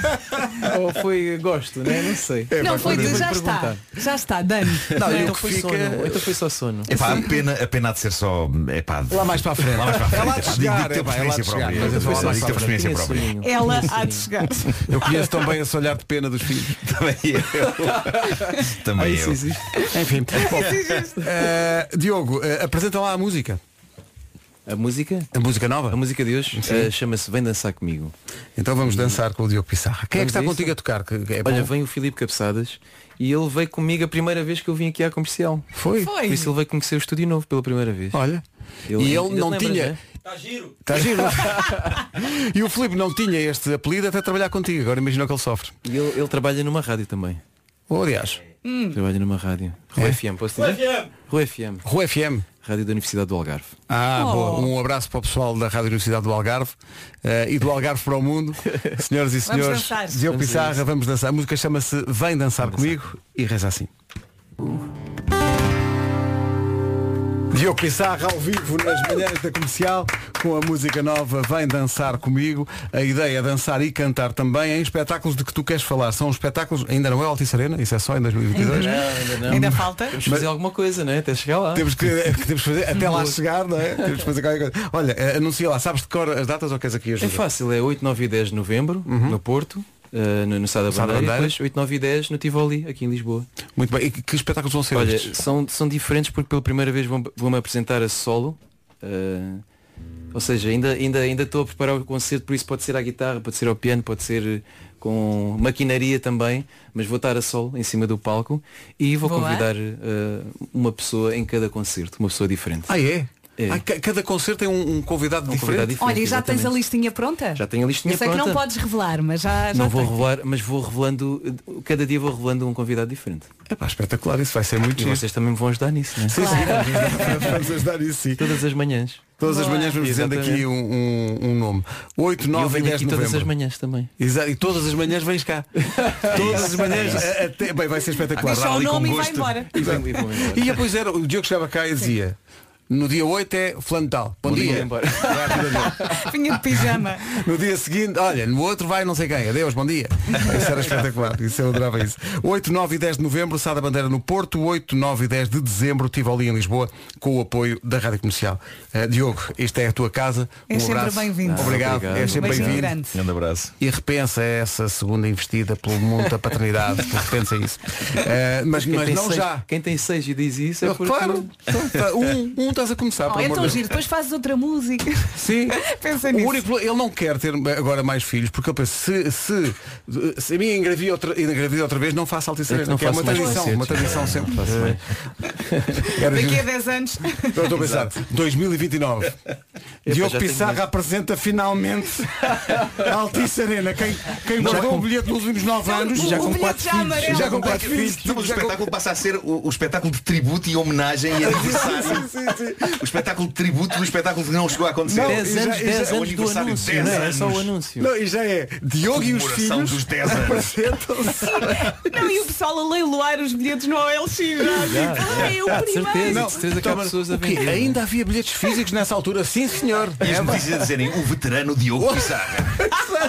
[SPEAKER 15] *laughs* ou foi gosto, né? Não sei.
[SPEAKER 1] não foi de já
[SPEAKER 15] perguntar.
[SPEAKER 1] está. Já está, Dani.
[SPEAKER 15] Não,
[SPEAKER 1] é?
[SPEAKER 15] então foi sono. Então foi só sono.
[SPEAKER 11] Epá, a pena, a pena há de ser só. Epá,
[SPEAKER 5] Lá mais para a frente.
[SPEAKER 11] Lá mais para a
[SPEAKER 5] É lá
[SPEAKER 11] frente.
[SPEAKER 5] de chegar,
[SPEAKER 11] digo,
[SPEAKER 5] é lá de
[SPEAKER 11] experiência
[SPEAKER 5] chegar,
[SPEAKER 11] própria.
[SPEAKER 5] mas é só lá mais para
[SPEAKER 11] experiência
[SPEAKER 15] frente.
[SPEAKER 11] própria.
[SPEAKER 1] Ela há de chegar. *laughs*
[SPEAKER 5] Eu conheço também esse olhar de pena dos filhos. *laughs*
[SPEAKER 11] Também eu. Também eu.
[SPEAKER 5] Enfim. Eh, Diogo, eh, apresenta lá a música.
[SPEAKER 15] A música?
[SPEAKER 5] A música nova?
[SPEAKER 15] A música de hoje eh, chama-se Vem Dançar Comigo.
[SPEAKER 5] Então vamos dançar com o Diogo Pissarra. Quem é que
[SPEAKER 15] Vamos
[SPEAKER 5] está contigo a tocar? É
[SPEAKER 15] Olha,
[SPEAKER 5] bom?
[SPEAKER 15] vem o Filipe Cabeçadas e ele veio comigo a primeira vez que eu vim aqui à comercial.
[SPEAKER 5] Foi?
[SPEAKER 1] Foi.
[SPEAKER 15] Por isso ele veio conhecer o estúdio novo pela primeira vez.
[SPEAKER 5] Olha. e ele
[SPEAKER 15] ainda
[SPEAKER 5] não
[SPEAKER 15] te lembras,
[SPEAKER 5] tinha.
[SPEAKER 15] né?
[SPEAKER 5] Está giro. *laughs* e o Filipe não tinha este apelido até trabalhar contigo. Agora imagina o que ele sofre.
[SPEAKER 15] E ele, ele trabalha numa rádio também.
[SPEAKER 5] Ou aliás,
[SPEAKER 15] Trabalha numa rádio. Rua FM, posso dizer? Rua FM.
[SPEAKER 5] Rua FM.
[SPEAKER 15] Rádio da Universidade do Algarve.
[SPEAKER 5] Ah,
[SPEAKER 1] Oh.
[SPEAKER 5] boa. Um abraço para o pessoal da Rádio Universidade do Algarve eh, e do Algarve para o mundo. *laughs* Senhoras e
[SPEAKER 1] Vamos
[SPEAKER 5] senhores,
[SPEAKER 1] dançar.
[SPEAKER 5] Diogo
[SPEAKER 15] Vamos
[SPEAKER 5] Pissarra, vamos dançar. A música chama-se Vem Dançar Comigo e reza assim. Diogo Pissarra ao vivo nas manhãs da comercial com a música nova Vem Dançar Comigo. A ideia é dançar e cantar também em espetáculos de que tu queres falar. São espetáculos, ainda não é Altice Arena, isso é só em 2022.
[SPEAKER 15] Não, ainda não.
[SPEAKER 1] Ainda falta?
[SPEAKER 15] Temos que fazer alguma coisa, né? Até chegar lá.
[SPEAKER 5] Temos que, temos que fazer até lá chegar, não é? Temos que fazer qualquer coisa. Olha, eh, anuncia lá, sabes de cor as datas ou queres aqui
[SPEAKER 15] É
[SPEAKER 5] ajuda?
[SPEAKER 15] fácil, é 8, 9 e 10 de novembro, no Porto, eh, no, no Sá da
[SPEAKER 5] Sá da
[SPEAKER 15] Bandeira, e
[SPEAKER 5] Bandeira.
[SPEAKER 15] depois 8, 9 e 10 no Tivoli, aqui em Lisboa.
[SPEAKER 5] Muito bem. E que, que espetáculos vão ser
[SPEAKER 15] Olha,
[SPEAKER 5] estes?
[SPEAKER 15] são, são diferentes porque pela primeira vez vão- vou-me apresentar a solo. eh, ou seja, ainda ainda ainda estou a preparar o concerto, por isso pode ser à guitarra, pode ser ao piano, pode ser eh, com maquinaria também, mas vou estar a solo em cima do palco e vou
[SPEAKER 1] Boa.
[SPEAKER 15] convidar eh, uma pessoa em cada concerto, uma pessoa diferente.
[SPEAKER 5] Ah, é?
[SPEAKER 15] É.
[SPEAKER 5] Ah, ca- cada concerto tem um, um convidado
[SPEAKER 15] Um
[SPEAKER 5] diferente.
[SPEAKER 15] convidado diferente,
[SPEAKER 1] Olha, e já tens a
[SPEAKER 15] exatamente.
[SPEAKER 1] listinha pronta?
[SPEAKER 15] Já tenho a listinha
[SPEAKER 1] Eu sei que
[SPEAKER 15] pronta.
[SPEAKER 1] não podes revelar, mas já, já
[SPEAKER 15] Não vou
[SPEAKER 1] tem.
[SPEAKER 15] revelar, mas vou revelando, cada dia vou revelando um convidado diferente.
[SPEAKER 5] É pá, espetacular, isso vai ser muito
[SPEAKER 15] E
[SPEAKER 5] giro.
[SPEAKER 15] vocês também me vão ajudar nisso, né?
[SPEAKER 5] Sim, sim, vamos ajudar isso sim.
[SPEAKER 15] Todas as manhãs.
[SPEAKER 5] Todas as
[SPEAKER 1] Boa.
[SPEAKER 5] manhãs vamos dizendo
[SPEAKER 15] Exatamente.
[SPEAKER 5] aqui um, um- um nome. 8,
[SPEAKER 15] E eu
[SPEAKER 5] 9 e
[SPEAKER 15] venho
[SPEAKER 5] 10
[SPEAKER 15] aqui
[SPEAKER 5] de
[SPEAKER 15] todas
[SPEAKER 5] novembro.
[SPEAKER 15] as manhãs também.
[SPEAKER 5] Exato, e todas as manhãs vens cá. *laughs* todas as manhãs, até, bem, vai ser espetacular.
[SPEAKER 1] Deixa o nome e vai
[SPEAKER 11] gosto.
[SPEAKER 1] embora.
[SPEAKER 15] E e.
[SPEAKER 5] E depois era, o Diogo chegava cá e dizia, no dia 8 é fulano tal. Bom,
[SPEAKER 15] Bom
[SPEAKER 5] dia. *laughs*
[SPEAKER 1] Vinha de pijama.
[SPEAKER 5] No dia seguinte, olha, no outro vai não sei quem. Adeus, bom dia. Isso era espetacular. Isso eu adorava isso. 8, 9 e 10 de novembro, Sá da Bandeira no Porto. 8, 9 e 10 de dezembro, Tivoli em Lisboa, com o apoio da Rádio Comercial. Eh, Diogo, isto é a tua casa.
[SPEAKER 1] É
[SPEAKER 5] um
[SPEAKER 1] sempre
[SPEAKER 5] abraço.
[SPEAKER 1] bem-vindo.
[SPEAKER 5] Obrigado.
[SPEAKER 15] obrigado.
[SPEAKER 5] É sempre
[SPEAKER 1] Um
[SPEAKER 5] bem-vindo.
[SPEAKER 1] grande.
[SPEAKER 11] Grande abraço.
[SPEAKER 5] E repensa essa segunda investida pelo mundo da paternidade. repensa isso. Eh, mas
[SPEAKER 15] Quem
[SPEAKER 5] mas não
[SPEAKER 15] seis,
[SPEAKER 5] já.
[SPEAKER 15] Quem tem seis e diz isso é
[SPEAKER 5] Eu,
[SPEAKER 15] porque...
[SPEAKER 5] claro. Então, Um, um estás a começar.
[SPEAKER 1] Oh, é tão giro, depois fazes outra música. *laughs*
[SPEAKER 5] Sim. *laughs*
[SPEAKER 1] Pensa
[SPEAKER 5] O
[SPEAKER 1] nisso.
[SPEAKER 5] único, pro- ele não quer ter agora mais filhos porque ele pensa, se, se, se a minha engravida outra, engravida outra vez, não faço altice
[SPEAKER 15] É que
[SPEAKER 5] arena,
[SPEAKER 15] não
[SPEAKER 5] que é uma tradição, uma tradição sempre. *laughs* Era
[SPEAKER 1] Daqui a
[SPEAKER 5] giro.
[SPEAKER 1] 10 anos.
[SPEAKER 5] Eu estou a pensar, 2029. Diogo Pissarra
[SPEAKER 15] mais.
[SPEAKER 5] apresenta finalmente a Altice Arena. Quem, quem guardou o bilhete nos últimos 9 anos
[SPEAKER 15] já com
[SPEAKER 1] O bilhete
[SPEAKER 15] quatro
[SPEAKER 1] já
[SPEAKER 15] filhos.
[SPEAKER 1] amarelo.
[SPEAKER 5] já com 4 filhos.
[SPEAKER 11] Não, o
[SPEAKER 5] com-
[SPEAKER 11] espetáculo passa a ser o, o espetáculo de tributo e homenagem e aniversário. O espetáculo de tributo do espetáculo que não chegou a acontecer.
[SPEAKER 5] Não,
[SPEAKER 15] 10
[SPEAKER 5] e já-
[SPEAKER 15] anos,
[SPEAKER 5] e já-
[SPEAKER 15] 10
[SPEAKER 11] é o
[SPEAKER 15] anos do
[SPEAKER 11] aniversário,
[SPEAKER 15] anúncio,
[SPEAKER 11] 10
[SPEAKER 15] não é? É só o
[SPEAKER 11] anos.
[SPEAKER 15] anúncio.
[SPEAKER 5] Não, e já é Diogo e os filhos
[SPEAKER 11] dos 10 anos.
[SPEAKER 5] apresentam-se.
[SPEAKER 1] Não, e o pessoal a leiloar os bilhetes no OLX já. Tipo,
[SPEAKER 15] já.
[SPEAKER 1] Ai, o primeiro.
[SPEAKER 15] certeza, de certeza que há
[SPEAKER 5] Toma,
[SPEAKER 15] pessoas a
[SPEAKER 5] o quê? Ainda havia bilhetes físicos nessa altura? Sim, senhor.
[SPEAKER 11] E as notícias a dizerem o veterano Diogo Pissarra. *laughs*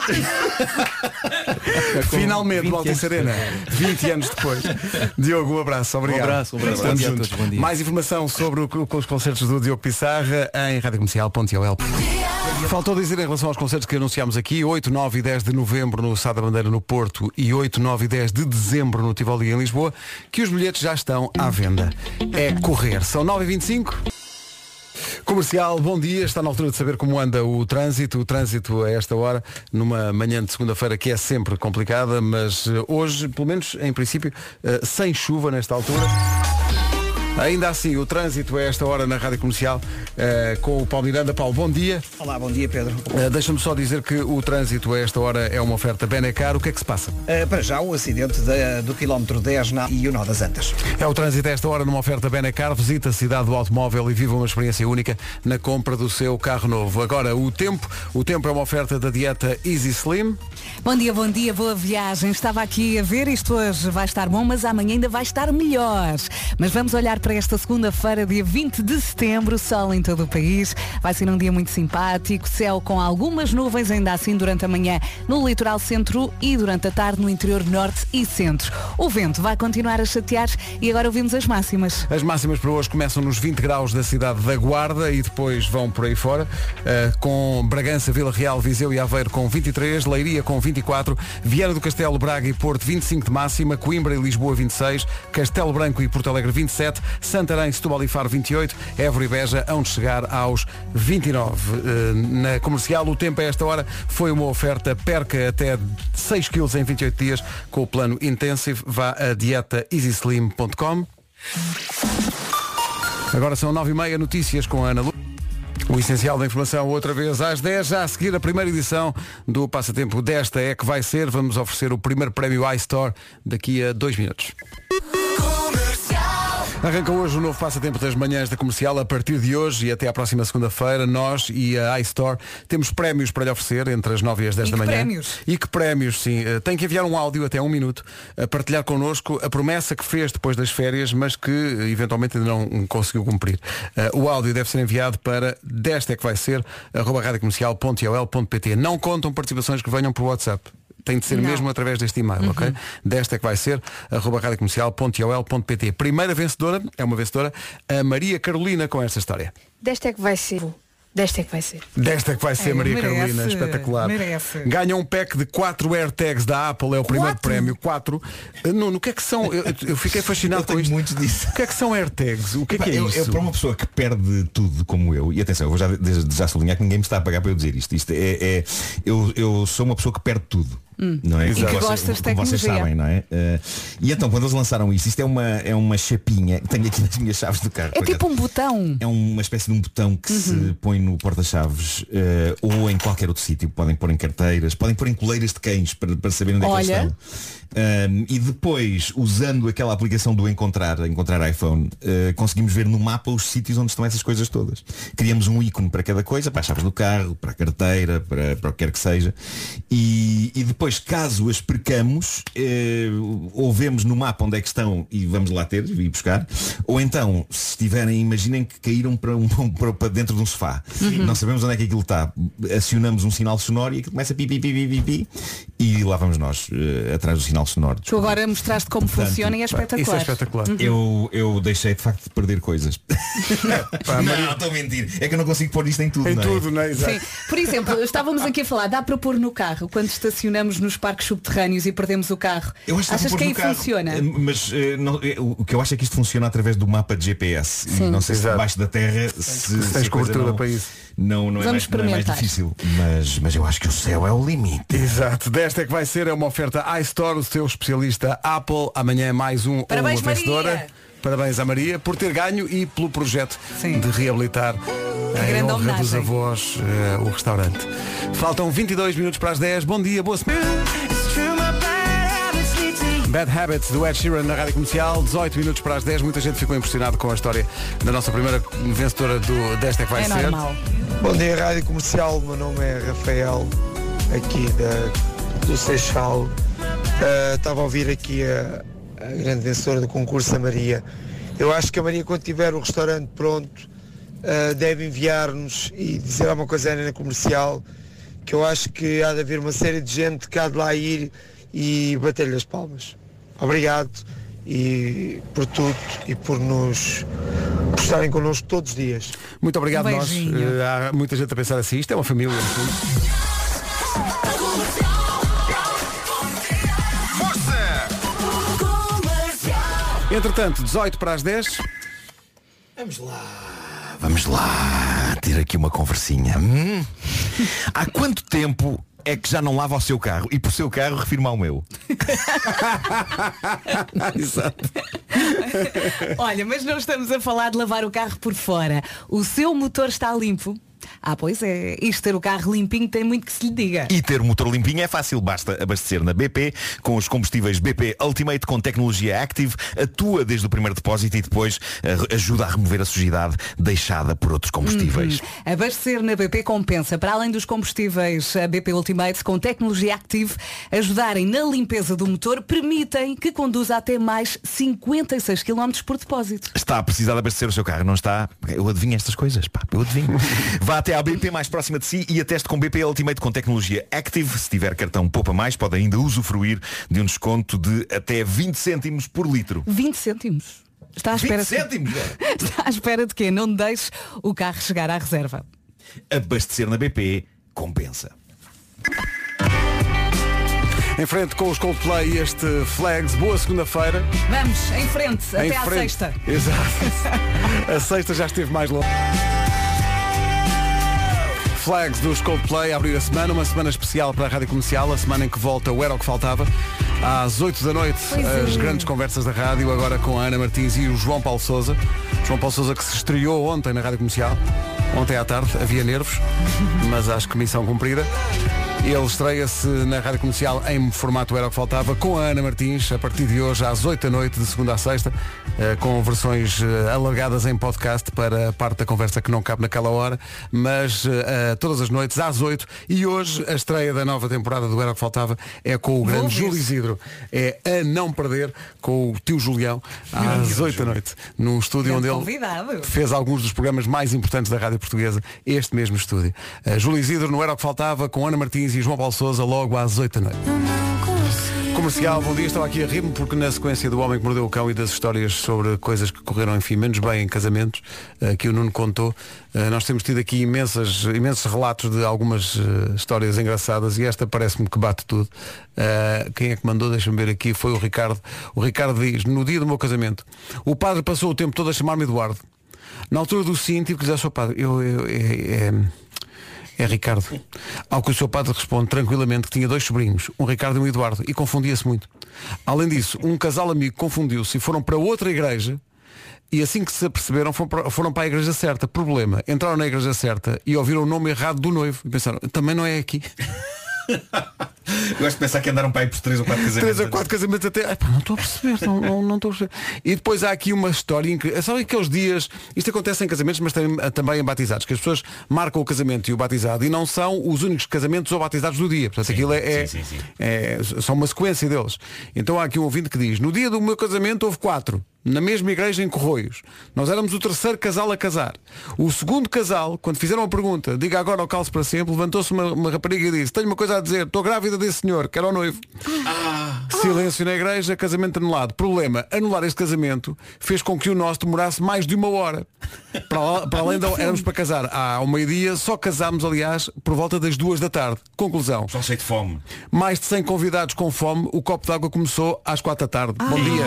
[SPEAKER 11] *laughs* *laughs*
[SPEAKER 5] Finalmente,
[SPEAKER 15] 20
[SPEAKER 5] no Altice
[SPEAKER 15] anos
[SPEAKER 5] Arena, 20 anos depois. Diogo, um abraço, obrigado.
[SPEAKER 15] Um abraço, um abraço.
[SPEAKER 5] Estamos juntos.
[SPEAKER 15] todos.
[SPEAKER 5] Mais informação sobre o- com os concertos do Diogo Pissarra em radiocomercial.ol. Faltou dizer em relação aos concertos que anunciámos aqui, 8, 9 e 10 de novembro no Sá da Bandeira no Porto e 8, 9 e 10 de dezembro no Tivoli em Lisboa, que os bilhetes já estão à venda. É correr. São 9 e 25 Comercial, bom dia. Está na altura de saber como anda o trânsito. O trânsito a esta hora, numa manhã de segunda-feira que é sempre complicada, mas eh, hoje, pelo menos em princípio, eh, sem chuva nesta altura. Ainda assim, o trânsito a esta hora na Rádio Comercial eh, com o Paulo Miranda. Paulo, bom dia.
[SPEAKER 3] Olá, bom dia Pedro.
[SPEAKER 5] Eh, Deixa-me só dizer que o trânsito a esta hora é uma oferta Benecar. O que é que se passa?
[SPEAKER 3] Uh, para já o acidente da- do quilómetro 10 na e o nó das Antas.
[SPEAKER 5] É o trânsito a esta hora numa oferta Benecar. Visita a cidade do automóvel e viva uma experiência única na compra do seu carro novo. Agora, o tempo. O tempo é uma oferta da dieta Easy Slim.
[SPEAKER 1] Bom dia, bom dia, boa viagem. Estava aqui a ver, isto hoje vai estar bom, mas amanhã ainda vai estar melhor. Mas vamos olhar para esta segunda-feira, dia 20 de setembro, sol em todo o país. Vai ser um dia muito simpático, céu com algumas nuvens ainda assim durante a manhã no litoral centro e durante a tarde no interior norte e centro. O vento vai continuar a chatear e agora ouvimos as máximas.
[SPEAKER 5] As máximas para hoje começam nos 20 graus da cidade da Guarda e depois vão por aí fora, eh, com Bragança, Vila Real, Viseu e Aveiro com 23, Leiria com 24, Viana do Castelo, Braga e Porto 25 de máxima, Coimbra e Lisboa 26, Castelo Branco e Porto Alegre 27, Santarém, Setúbal e Faro 28, Évora e Beja hão de chegar aos 29. Eh, Na comercial, o tempo a esta hora foi uma oferta perca até 6 kg em 28 dias com o plano Intensive. Vá a dieta easyslim.com. Agora são 9h30 notícias com a Ana Lu. O essencial da informação outra vez às 10, já a seguir a primeira edição do Passatempo desta é que vai ser, vamos oferecer o primeiro prémio iStore daqui a dois minutos. Arranca hoje o novo passatempo das manhãs da comercial. A partir de hoje e até à próxima segunda-feira, nós e a iStore temos prémios para lhe oferecer entre as 9 e as 10
[SPEAKER 1] E
[SPEAKER 5] da manhã.
[SPEAKER 1] prémios?
[SPEAKER 5] E que prémios, sim. Eh, Tem que enviar um áudio até um minuto a partilhar connosco a promessa que fez depois das férias, mas que eh, eventualmente ainda não conseguiu cumprir. Eh, O áudio deve ser enviado para desta é que vai ser arroba radiocomercial.ol.pt. Não contam participações que venham por WhatsApp. Tem de ser
[SPEAKER 1] Não.
[SPEAKER 5] mesmo através deste e-mail, ok? Desta é que vai ser arroba radiocomercial.ol.pt. Primeira vencedora, é uma vencedora, a Maria Carolina com esta história.
[SPEAKER 7] Desta é que vai ser. Desta é que vai ser.
[SPEAKER 5] Desta é que vai ser
[SPEAKER 1] É,
[SPEAKER 5] Maria
[SPEAKER 1] merece,
[SPEAKER 5] Carolina, espetacular.
[SPEAKER 1] merece.
[SPEAKER 5] Ganha um pack de 4 AirTags da Apple, é o primeiro
[SPEAKER 1] Quatro?
[SPEAKER 5] prémio. 4. Nuno, o que é que são? Eu, eu fiquei *laughs* fascinado com isto.
[SPEAKER 11] muitos disso.
[SPEAKER 5] O que é que são AirTags? O que é que é
[SPEAKER 11] eu,
[SPEAKER 5] isso?
[SPEAKER 11] eu, para uma pessoa que perde tudo como eu, e atenção, eu vou já, já sublinhar que ninguém me está a pagar para eu dizer isto. Isto é, é- eu, eu sou uma pessoa que perde tudo. Não é?
[SPEAKER 1] E que
[SPEAKER 11] Como
[SPEAKER 1] gosta de
[SPEAKER 11] como vocês
[SPEAKER 1] tecnologia.
[SPEAKER 11] sabem, não é? Eh, e então, quando eles lançaram isto, isto é uma, é uma chapinha, tenho aqui *laughs* nas minhas chaves do carro.
[SPEAKER 1] É tipo um botão.
[SPEAKER 11] É uma espécie de um botão que
[SPEAKER 1] Uhum.
[SPEAKER 11] se põe no porta-chaves eh, ou em qualquer outro sítio. Podem pôr em carteiras, podem pôr em coleiras de cães para, para saberem onde é que eles estão. Um, e depois, usando aquela aplicação do Encontrar, Encontrar iPhone, uh, conseguimos ver no mapa os sítios onde estão essas coisas todas. Criamos um ícone para cada coisa, para as chaves do carro, para a carteira, para, para o que quer que seja. E, e depois, caso as percamos, uh, ou vemos no mapa onde é que estão e vamos lá ter e buscar, ou então, se estiverem, imaginem que caíram *laughs* para, um, para, para dentro de um sofá.
[SPEAKER 1] Uhum.
[SPEAKER 11] Não sabemos onde é que aquilo está. Acionamos um sinal sonoro e aquilo começa a pi, pi, pi, pi, pi, pi, e lá vamos nós, uh, atrás do sinal sonoro.
[SPEAKER 1] Tu agora mostraste como
[SPEAKER 11] Portanto,
[SPEAKER 1] funciona e é espetacular.
[SPEAKER 5] Isso é espetacular.
[SPEAKER 1] Uhum.
[SPEAKER 11] Eu, eu deixei de facto de perder coisas. *laughs* não, estou a mentir. É que eu não consigo pôr isto em tudo.
[SPEAKER 5] Em
[SPEAKER 11] não é?
[SPEAKER 5] tudo, não é? Exato.
[SPEAKER 1] Sim. Por exemplo, estávamos aqui a falar, dá para pôr no carro quando estacionamos nos parques subterrâneos e perdemos o carro.
[SPEAKER 11] Eu acho
[SPEAKER 1] Achas que aí funciona?
[SPEAKER 11] Eh, Mas eh, não- eh, o que eu acho é que isto funciona através do mapa de GPS.
[SPEAKER 1] Sim.
[SPEAKER 11] não sei se
[SPEAKER 5] Exato.
[SPEAKER 11] debaixo da terra se, se
[SPEAKER 5] tens cobertura
[SPEAKER 11] não,
[SPEAKER 5] para isso.
[SPEAKER 11] Não, não, é
[SPEAKER 1] Vamos
[SPEAKER 11] mais, não é mais
[SPEAKER 1] experimentar.
[SPEAKER 11] difícil. Mas, mas eu acho que o céu é o limite.
[SPEAKER 5] Exato, desta é que vai ser é uma oferta iStore, o seu especialista Apple. Amanhã é mais um
[SPEAKER 1] Parabéns,
[SPEAKER 5] ou uma vencedora.
[SPEAKER 1] Maria!
[SPEAKER 5] Parabéns à Maria por ter ganho e pelo projeto
[SPEAKER 1] Sim.
[SPEAKER 5] de reabilitar em
[SPEAKER 1] grande
[SPEAKER 5] honra dos
[SPEAKER 1] homenagem.
[SPEAKER 5] avós eh, o restaurante. Faltam 22 minutos para as 10. Bom dia, boa semana. Bad Habits do Ed Sheeran na Rádio Comercial, 18 minutos para as 10. Muita gente ficou impressionado com a história da nossa primeira vencedora do desta é que vai
[SPEAKER 1] É
[SPEAKER 5] ser.
[SPEAKER 1] normal.
[SPEAKER 16] Bom dia, Rádio Comercial. Meu nome é Rafael, aqui da, do Seixal. Ah, Estava a ouvir aqui a, a grande vencedora do concurso, a Maria. Eu acho que a Maria, quando tiver o restaurante pronto, ah, deve enviar-nos e dizer alguma coisa na comercial, que eu acho que há de haver uma série de gente que há de lá ir e bater-lhe as palmas. Obrigado e por tudo e por nos por estarem connosco todos os dias.
[SPEAKER 5] Muito obrigado
[SPEAKER 16] Um
[SPEAKER 5] nós. Eh, há muita gente a pensar assim. Isto é uma família. Entretanto, 18 para as 10.
[SPEAKER 11] Vamos lá. Vamos lá ter aqui uma conversinha. Hum? Há quanto tempo é que já não lava o seu carro? E por seu carro refiro-me ao meu. *laughs*
[SPEAKER 5] Exato.
[SPEAKER 1] Olha, mas não estamos a falar de lavar o carro por fora. O seu motor está limpo. Ah, pois é. Isto ter o carro limpinho tem muito que se lhe diga.
[SPEAKER 11] E ter o motor limpinho é fácil, basta abastecer na BP com os combustíveis BP Ultimate com tecnologia Active, atua desde o primeiro depósito e depois eh, ajuda a remover a sujidade deixada por outros combustíveis.
[SPEAKER 1] Uhum. Abastecer na BP compensa. Para além dos combustíveis a BP Ultimate com tecnologia Active ajudarem na limpeza do motor, permitem que conduza até mais 56 km por depósito.
[SPEAKER 11] Está a precisar de abastecer o seu carro, não está? Eu adivinho estas coisas, pá, eu adivinho. Vá *laughs* até à BP mais próxima de si e ateste com BP Ultimate com tecnologia Active. Se tiver cartão Poupa Mais, pode ainda usufruir de um desconto de até 20 cêntimos por litro.
[SPEAKER 1] 20 cêntimos. Está à
[SPEAKER 11] 20
[SPEAKER 1] espera
[SPEAKER 11] cêntimos, é? *laughs*
[SPEAKER 1] Está à espera de quê? Não deixe o carro chegar à reserva.
[SPEAKER 11] Abastecer na BP compensa.
[SPEAKER 5] Em frente com os Coldplay e este Flags. Boa segunda-feira.
[SPEAKER 1] Vamos, em frente,
[SPEAKER 5] Em
[SPEAKER 1] até à
[SPEAKER 5] frente.
[SPEAKER 1] sexta.
[SPEAKER 5] Exato. *laughs* A sexta já esteve mais longe. Flags dos Coldplay a abrir a semana, uma semana especial para a Rádio Comercial, a semana em que volta o Era o que Faltava. Às 8 da noite,
[SPEAKER 1] Pois é.
[SPEAKER 5] as grandes conversas da rádio, agora com a Ana Martins e o João Paulo Souza. João Paulo Souza que se estreou ontem na Rádio Comercial. Ontem à tarde havia nervos, mas acho que missão cumprida. Ele estreia-se na Rádio Comercial em formato Era o que Faltava com a Ana Martins a partir de hoje às 8 da noite, de segunda a sexta, eh, com versões eh, alargadas em podcast para a parte da conversa que não cabe naquela hora, mas eh, todas as noites às 8 e hoje a estreia da nova temporada do Era o que Faltava é com o grande. Júlio Isidro. É a não perder com o tio Julião às 8 da noite, num estúdio onde ele fez alguns dos programas mais importantes da Rádio Portuguesa, este mesmo estúdio. Júlio Isidro não era o que faltava, com Ana Martins e João Paulo Souza logo às 8 da noite. Comercial, bom dia, estava aqui a rir-me porque na sequência do Homem que Mordeu o Cão e das histórias sobre coisas que correram, enfim, menos bem em casamentos, uh, que o Nuno contou, uh, nós temos tido aqui imensas, imensos relatos de algumas uh, histórias engraçadas e esta parece-me que bate tudo. Quem é que mandou, deixa-me ver aqui, foi o Ricardo. O Ricardo diz, no dia do meu casamento, o padre passou o tempo todo a chamar-me Eduardo. Na altura do sim, tive que dizer ao seu padre, eu, eu- é, é- é Ricardo. Ao que o seu padre responde tranquilamente que tinha dois sobrinhos, um Ricardo e um Eduardo, e confundia-se muito. Além disso, um casal amigo confundiu-se e foram para outra igreja e assim que se aperceberam foram para, a igreja certa. Problema, entraram na igreja certa e ouviram o nome errado do noivo e pensaram, também não é aqui.
[SPEAKER 11] Gosto de pensar que andaram para aí por 3 ou 4 casamentos.
[SPEAKER 5] Três ou quatro casamentos até. Não estou a perceber, não, não, não estou a perceber. E depois há aqui uma história incrível. Sabe aqueles dias, isto acontece em casamentos, mas também, também em batizados, que as pessoas marcam o casamento e o batizado e não são os únicos casamentos ou batizados do dia. Portanto, aquilo é, é, é- são uma sequência deles. Então há aqui um ouvinte que diz, no dia do meu casamento houve quatro. Na mesma igreja em Corroios. Nós éramos o terceiro casal a casar. O segundo casal, quando fizeram a pergunta, diga agora ao calço para sempre, levantou-se uma, uma rapariga e disse, tenho uma coisa a dizer, estou grávida desse senhor, que era o noivo. Silêncio na igreja, casamento anulado. Problema, anular este casamento fez com que o nosso demorasse mais de uma hora. Para, para além de *laughs* éramos para casar ao meio-dia, só casámos, aliás, por volta das duas da tarde. Conclusão.
[SPEAKER 11] Só cheio de fome.
[SPEAKER 5] Mais de 100 convidados com fome, o copo d'água começou às quatro da tarde. Bom dia.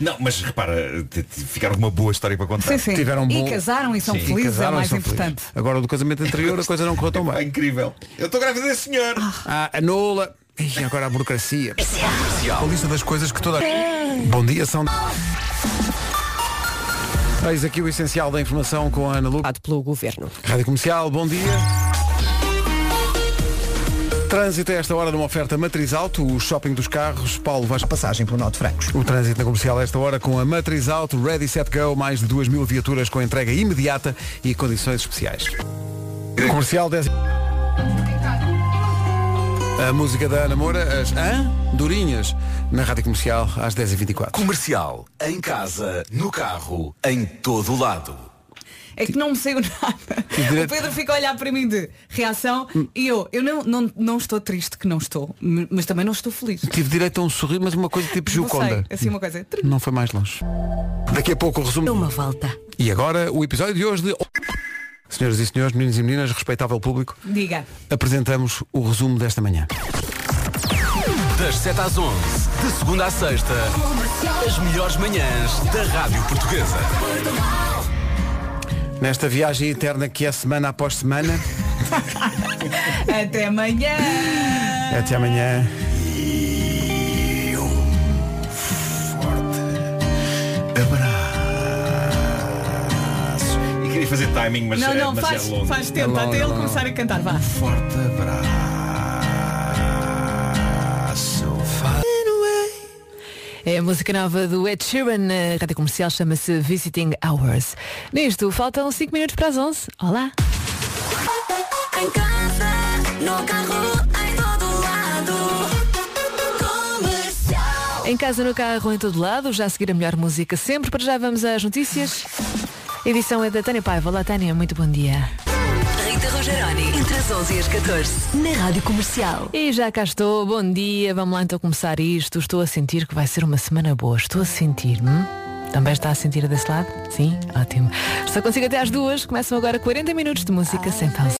[SPEAKER 11] Não, mas repara, ficaram uma boa história para contar.
[SPEAKER 1] Sim, sim.
[SPEAKER 5] Tiveram
[SPEAKER 1] E
[SPEAKER 5] bom-
[SPEAKER 1] casaram e são
[SPEAKER 5] Sim,
[SPEAKER 1] felizes,
[SPEAKER 5] casaram
[SPEAKER 1] é
[SPEAKER 5] e
[SPEAKER 1] mais
[SPEAKER 5] são
[SPEAKER 1] importante.
[SPEAKER 5] felizes. Agora do casamento anterior a coisa não correu tão
[SPEAKER 11] É
[SPEAKER 5] bem.
[SPEAKER 11] incrível. Eu estou grávida desse senhor.
[SPEAKER 5] Ah, anula. Ih, agora a burocracia. A lista das coisas que toda. Bom dia, são. Eis aqui o essencial da informação com a Ana Lu.
[SPEAKER 2] pelo governo.
[SPEAKER 5] Rádio Comercial, bom dia. Trânsito a esta hora numa oferta matriz alto, o shopping dos carros, Paulo vais
[SPEAKER 3] Passagem pelo Norte Francos.
[SPEAKER 5] o trânsito na comercial a esta hora com a matriz alto, Ready Set Go, mais de 2 mil viaturas com entrega imediata e condições especiais. Comercial 10. A música da Ana Moura, as Hã? Durinhas, na Rádio Comercial às 10h24.
[SPEAKER 17] Comercial, em casa, no carro, em todo o lado.
[SPEAKER 1] É que não me saiu *laughs* nada. O Pedro fica a olhar para mim de reação e eu, eu não, não, não estou triste que não estou, mas também não estou feliz.
[SPEAKER 5] Tive direito a um sorriso, mas uma coisa tipo
[SPEAKER 1] sei, assim uma coisa.
[SPEAKER 5] Não foi mais longe. Daqui a pouco o resumo.
[SPEAKER 1] Uma volta.
[SPEAKER 5] E agora o episódio de hoje de. Senhoras e senhores, meninos e meninas, respeitável público,
[SPEAKER 1] Diga.
[SPEAKER 5] apresentamos o resumo desta manhã.
[SPEAKER 6] Das 7 às 11, de segunda à sexta, as melhores manhãs da Rádio Portuguesa.
[SPEAKER 5] Nesta viagem eterna que é semana após semana. *laughs*
[SPEAKER 1] Até amanhã.
[SPEAKER 5] Até amanhã.
[SPEAKER 11] E queria fazer timing, mas
[SPEAKER 1] não,
[SPEAKER 11] é
[SPEAKER 1] não,
[SPEAKER 11] demasiado
[SPEAKER 1] faz,
[SPEAKER 11] longo.
[SPEAKER 1] faz tempo até ele começar a cantar. Vá.
[SPEAKER 11] Forte abraço.
[SPEAKER 17] É a música nova do Ed Sheeran na rádio comercial, chama-se Visiting Hours. Nisto, faltam 5 minutos para as 11. Olá!
[SPEAKER 9] Em casa, no carro, em todo lado. Comercial.
[SPEAKER 17] Em casa, no carro, em todo lado, já a seguir a melhor música sempre. Para já vamos às notícias. A edição é da Tânia Paiva. Olá, Tânia, muito bom dia.
[SPEAKER 4] Rita Rogeroni, entre as 11 e as 14, na Rádio Comercial.
[SPEAKER 17] E já cá estou, bom dia. Vamos lá então começar isto. Estou a sentir que vai ser uma semana boa. Estou a sentir, hum? Também está a sentir desse lado? Sim? Ótimo. Estou consigo até às duas. Começam agora 40 minutos de música sem pausa.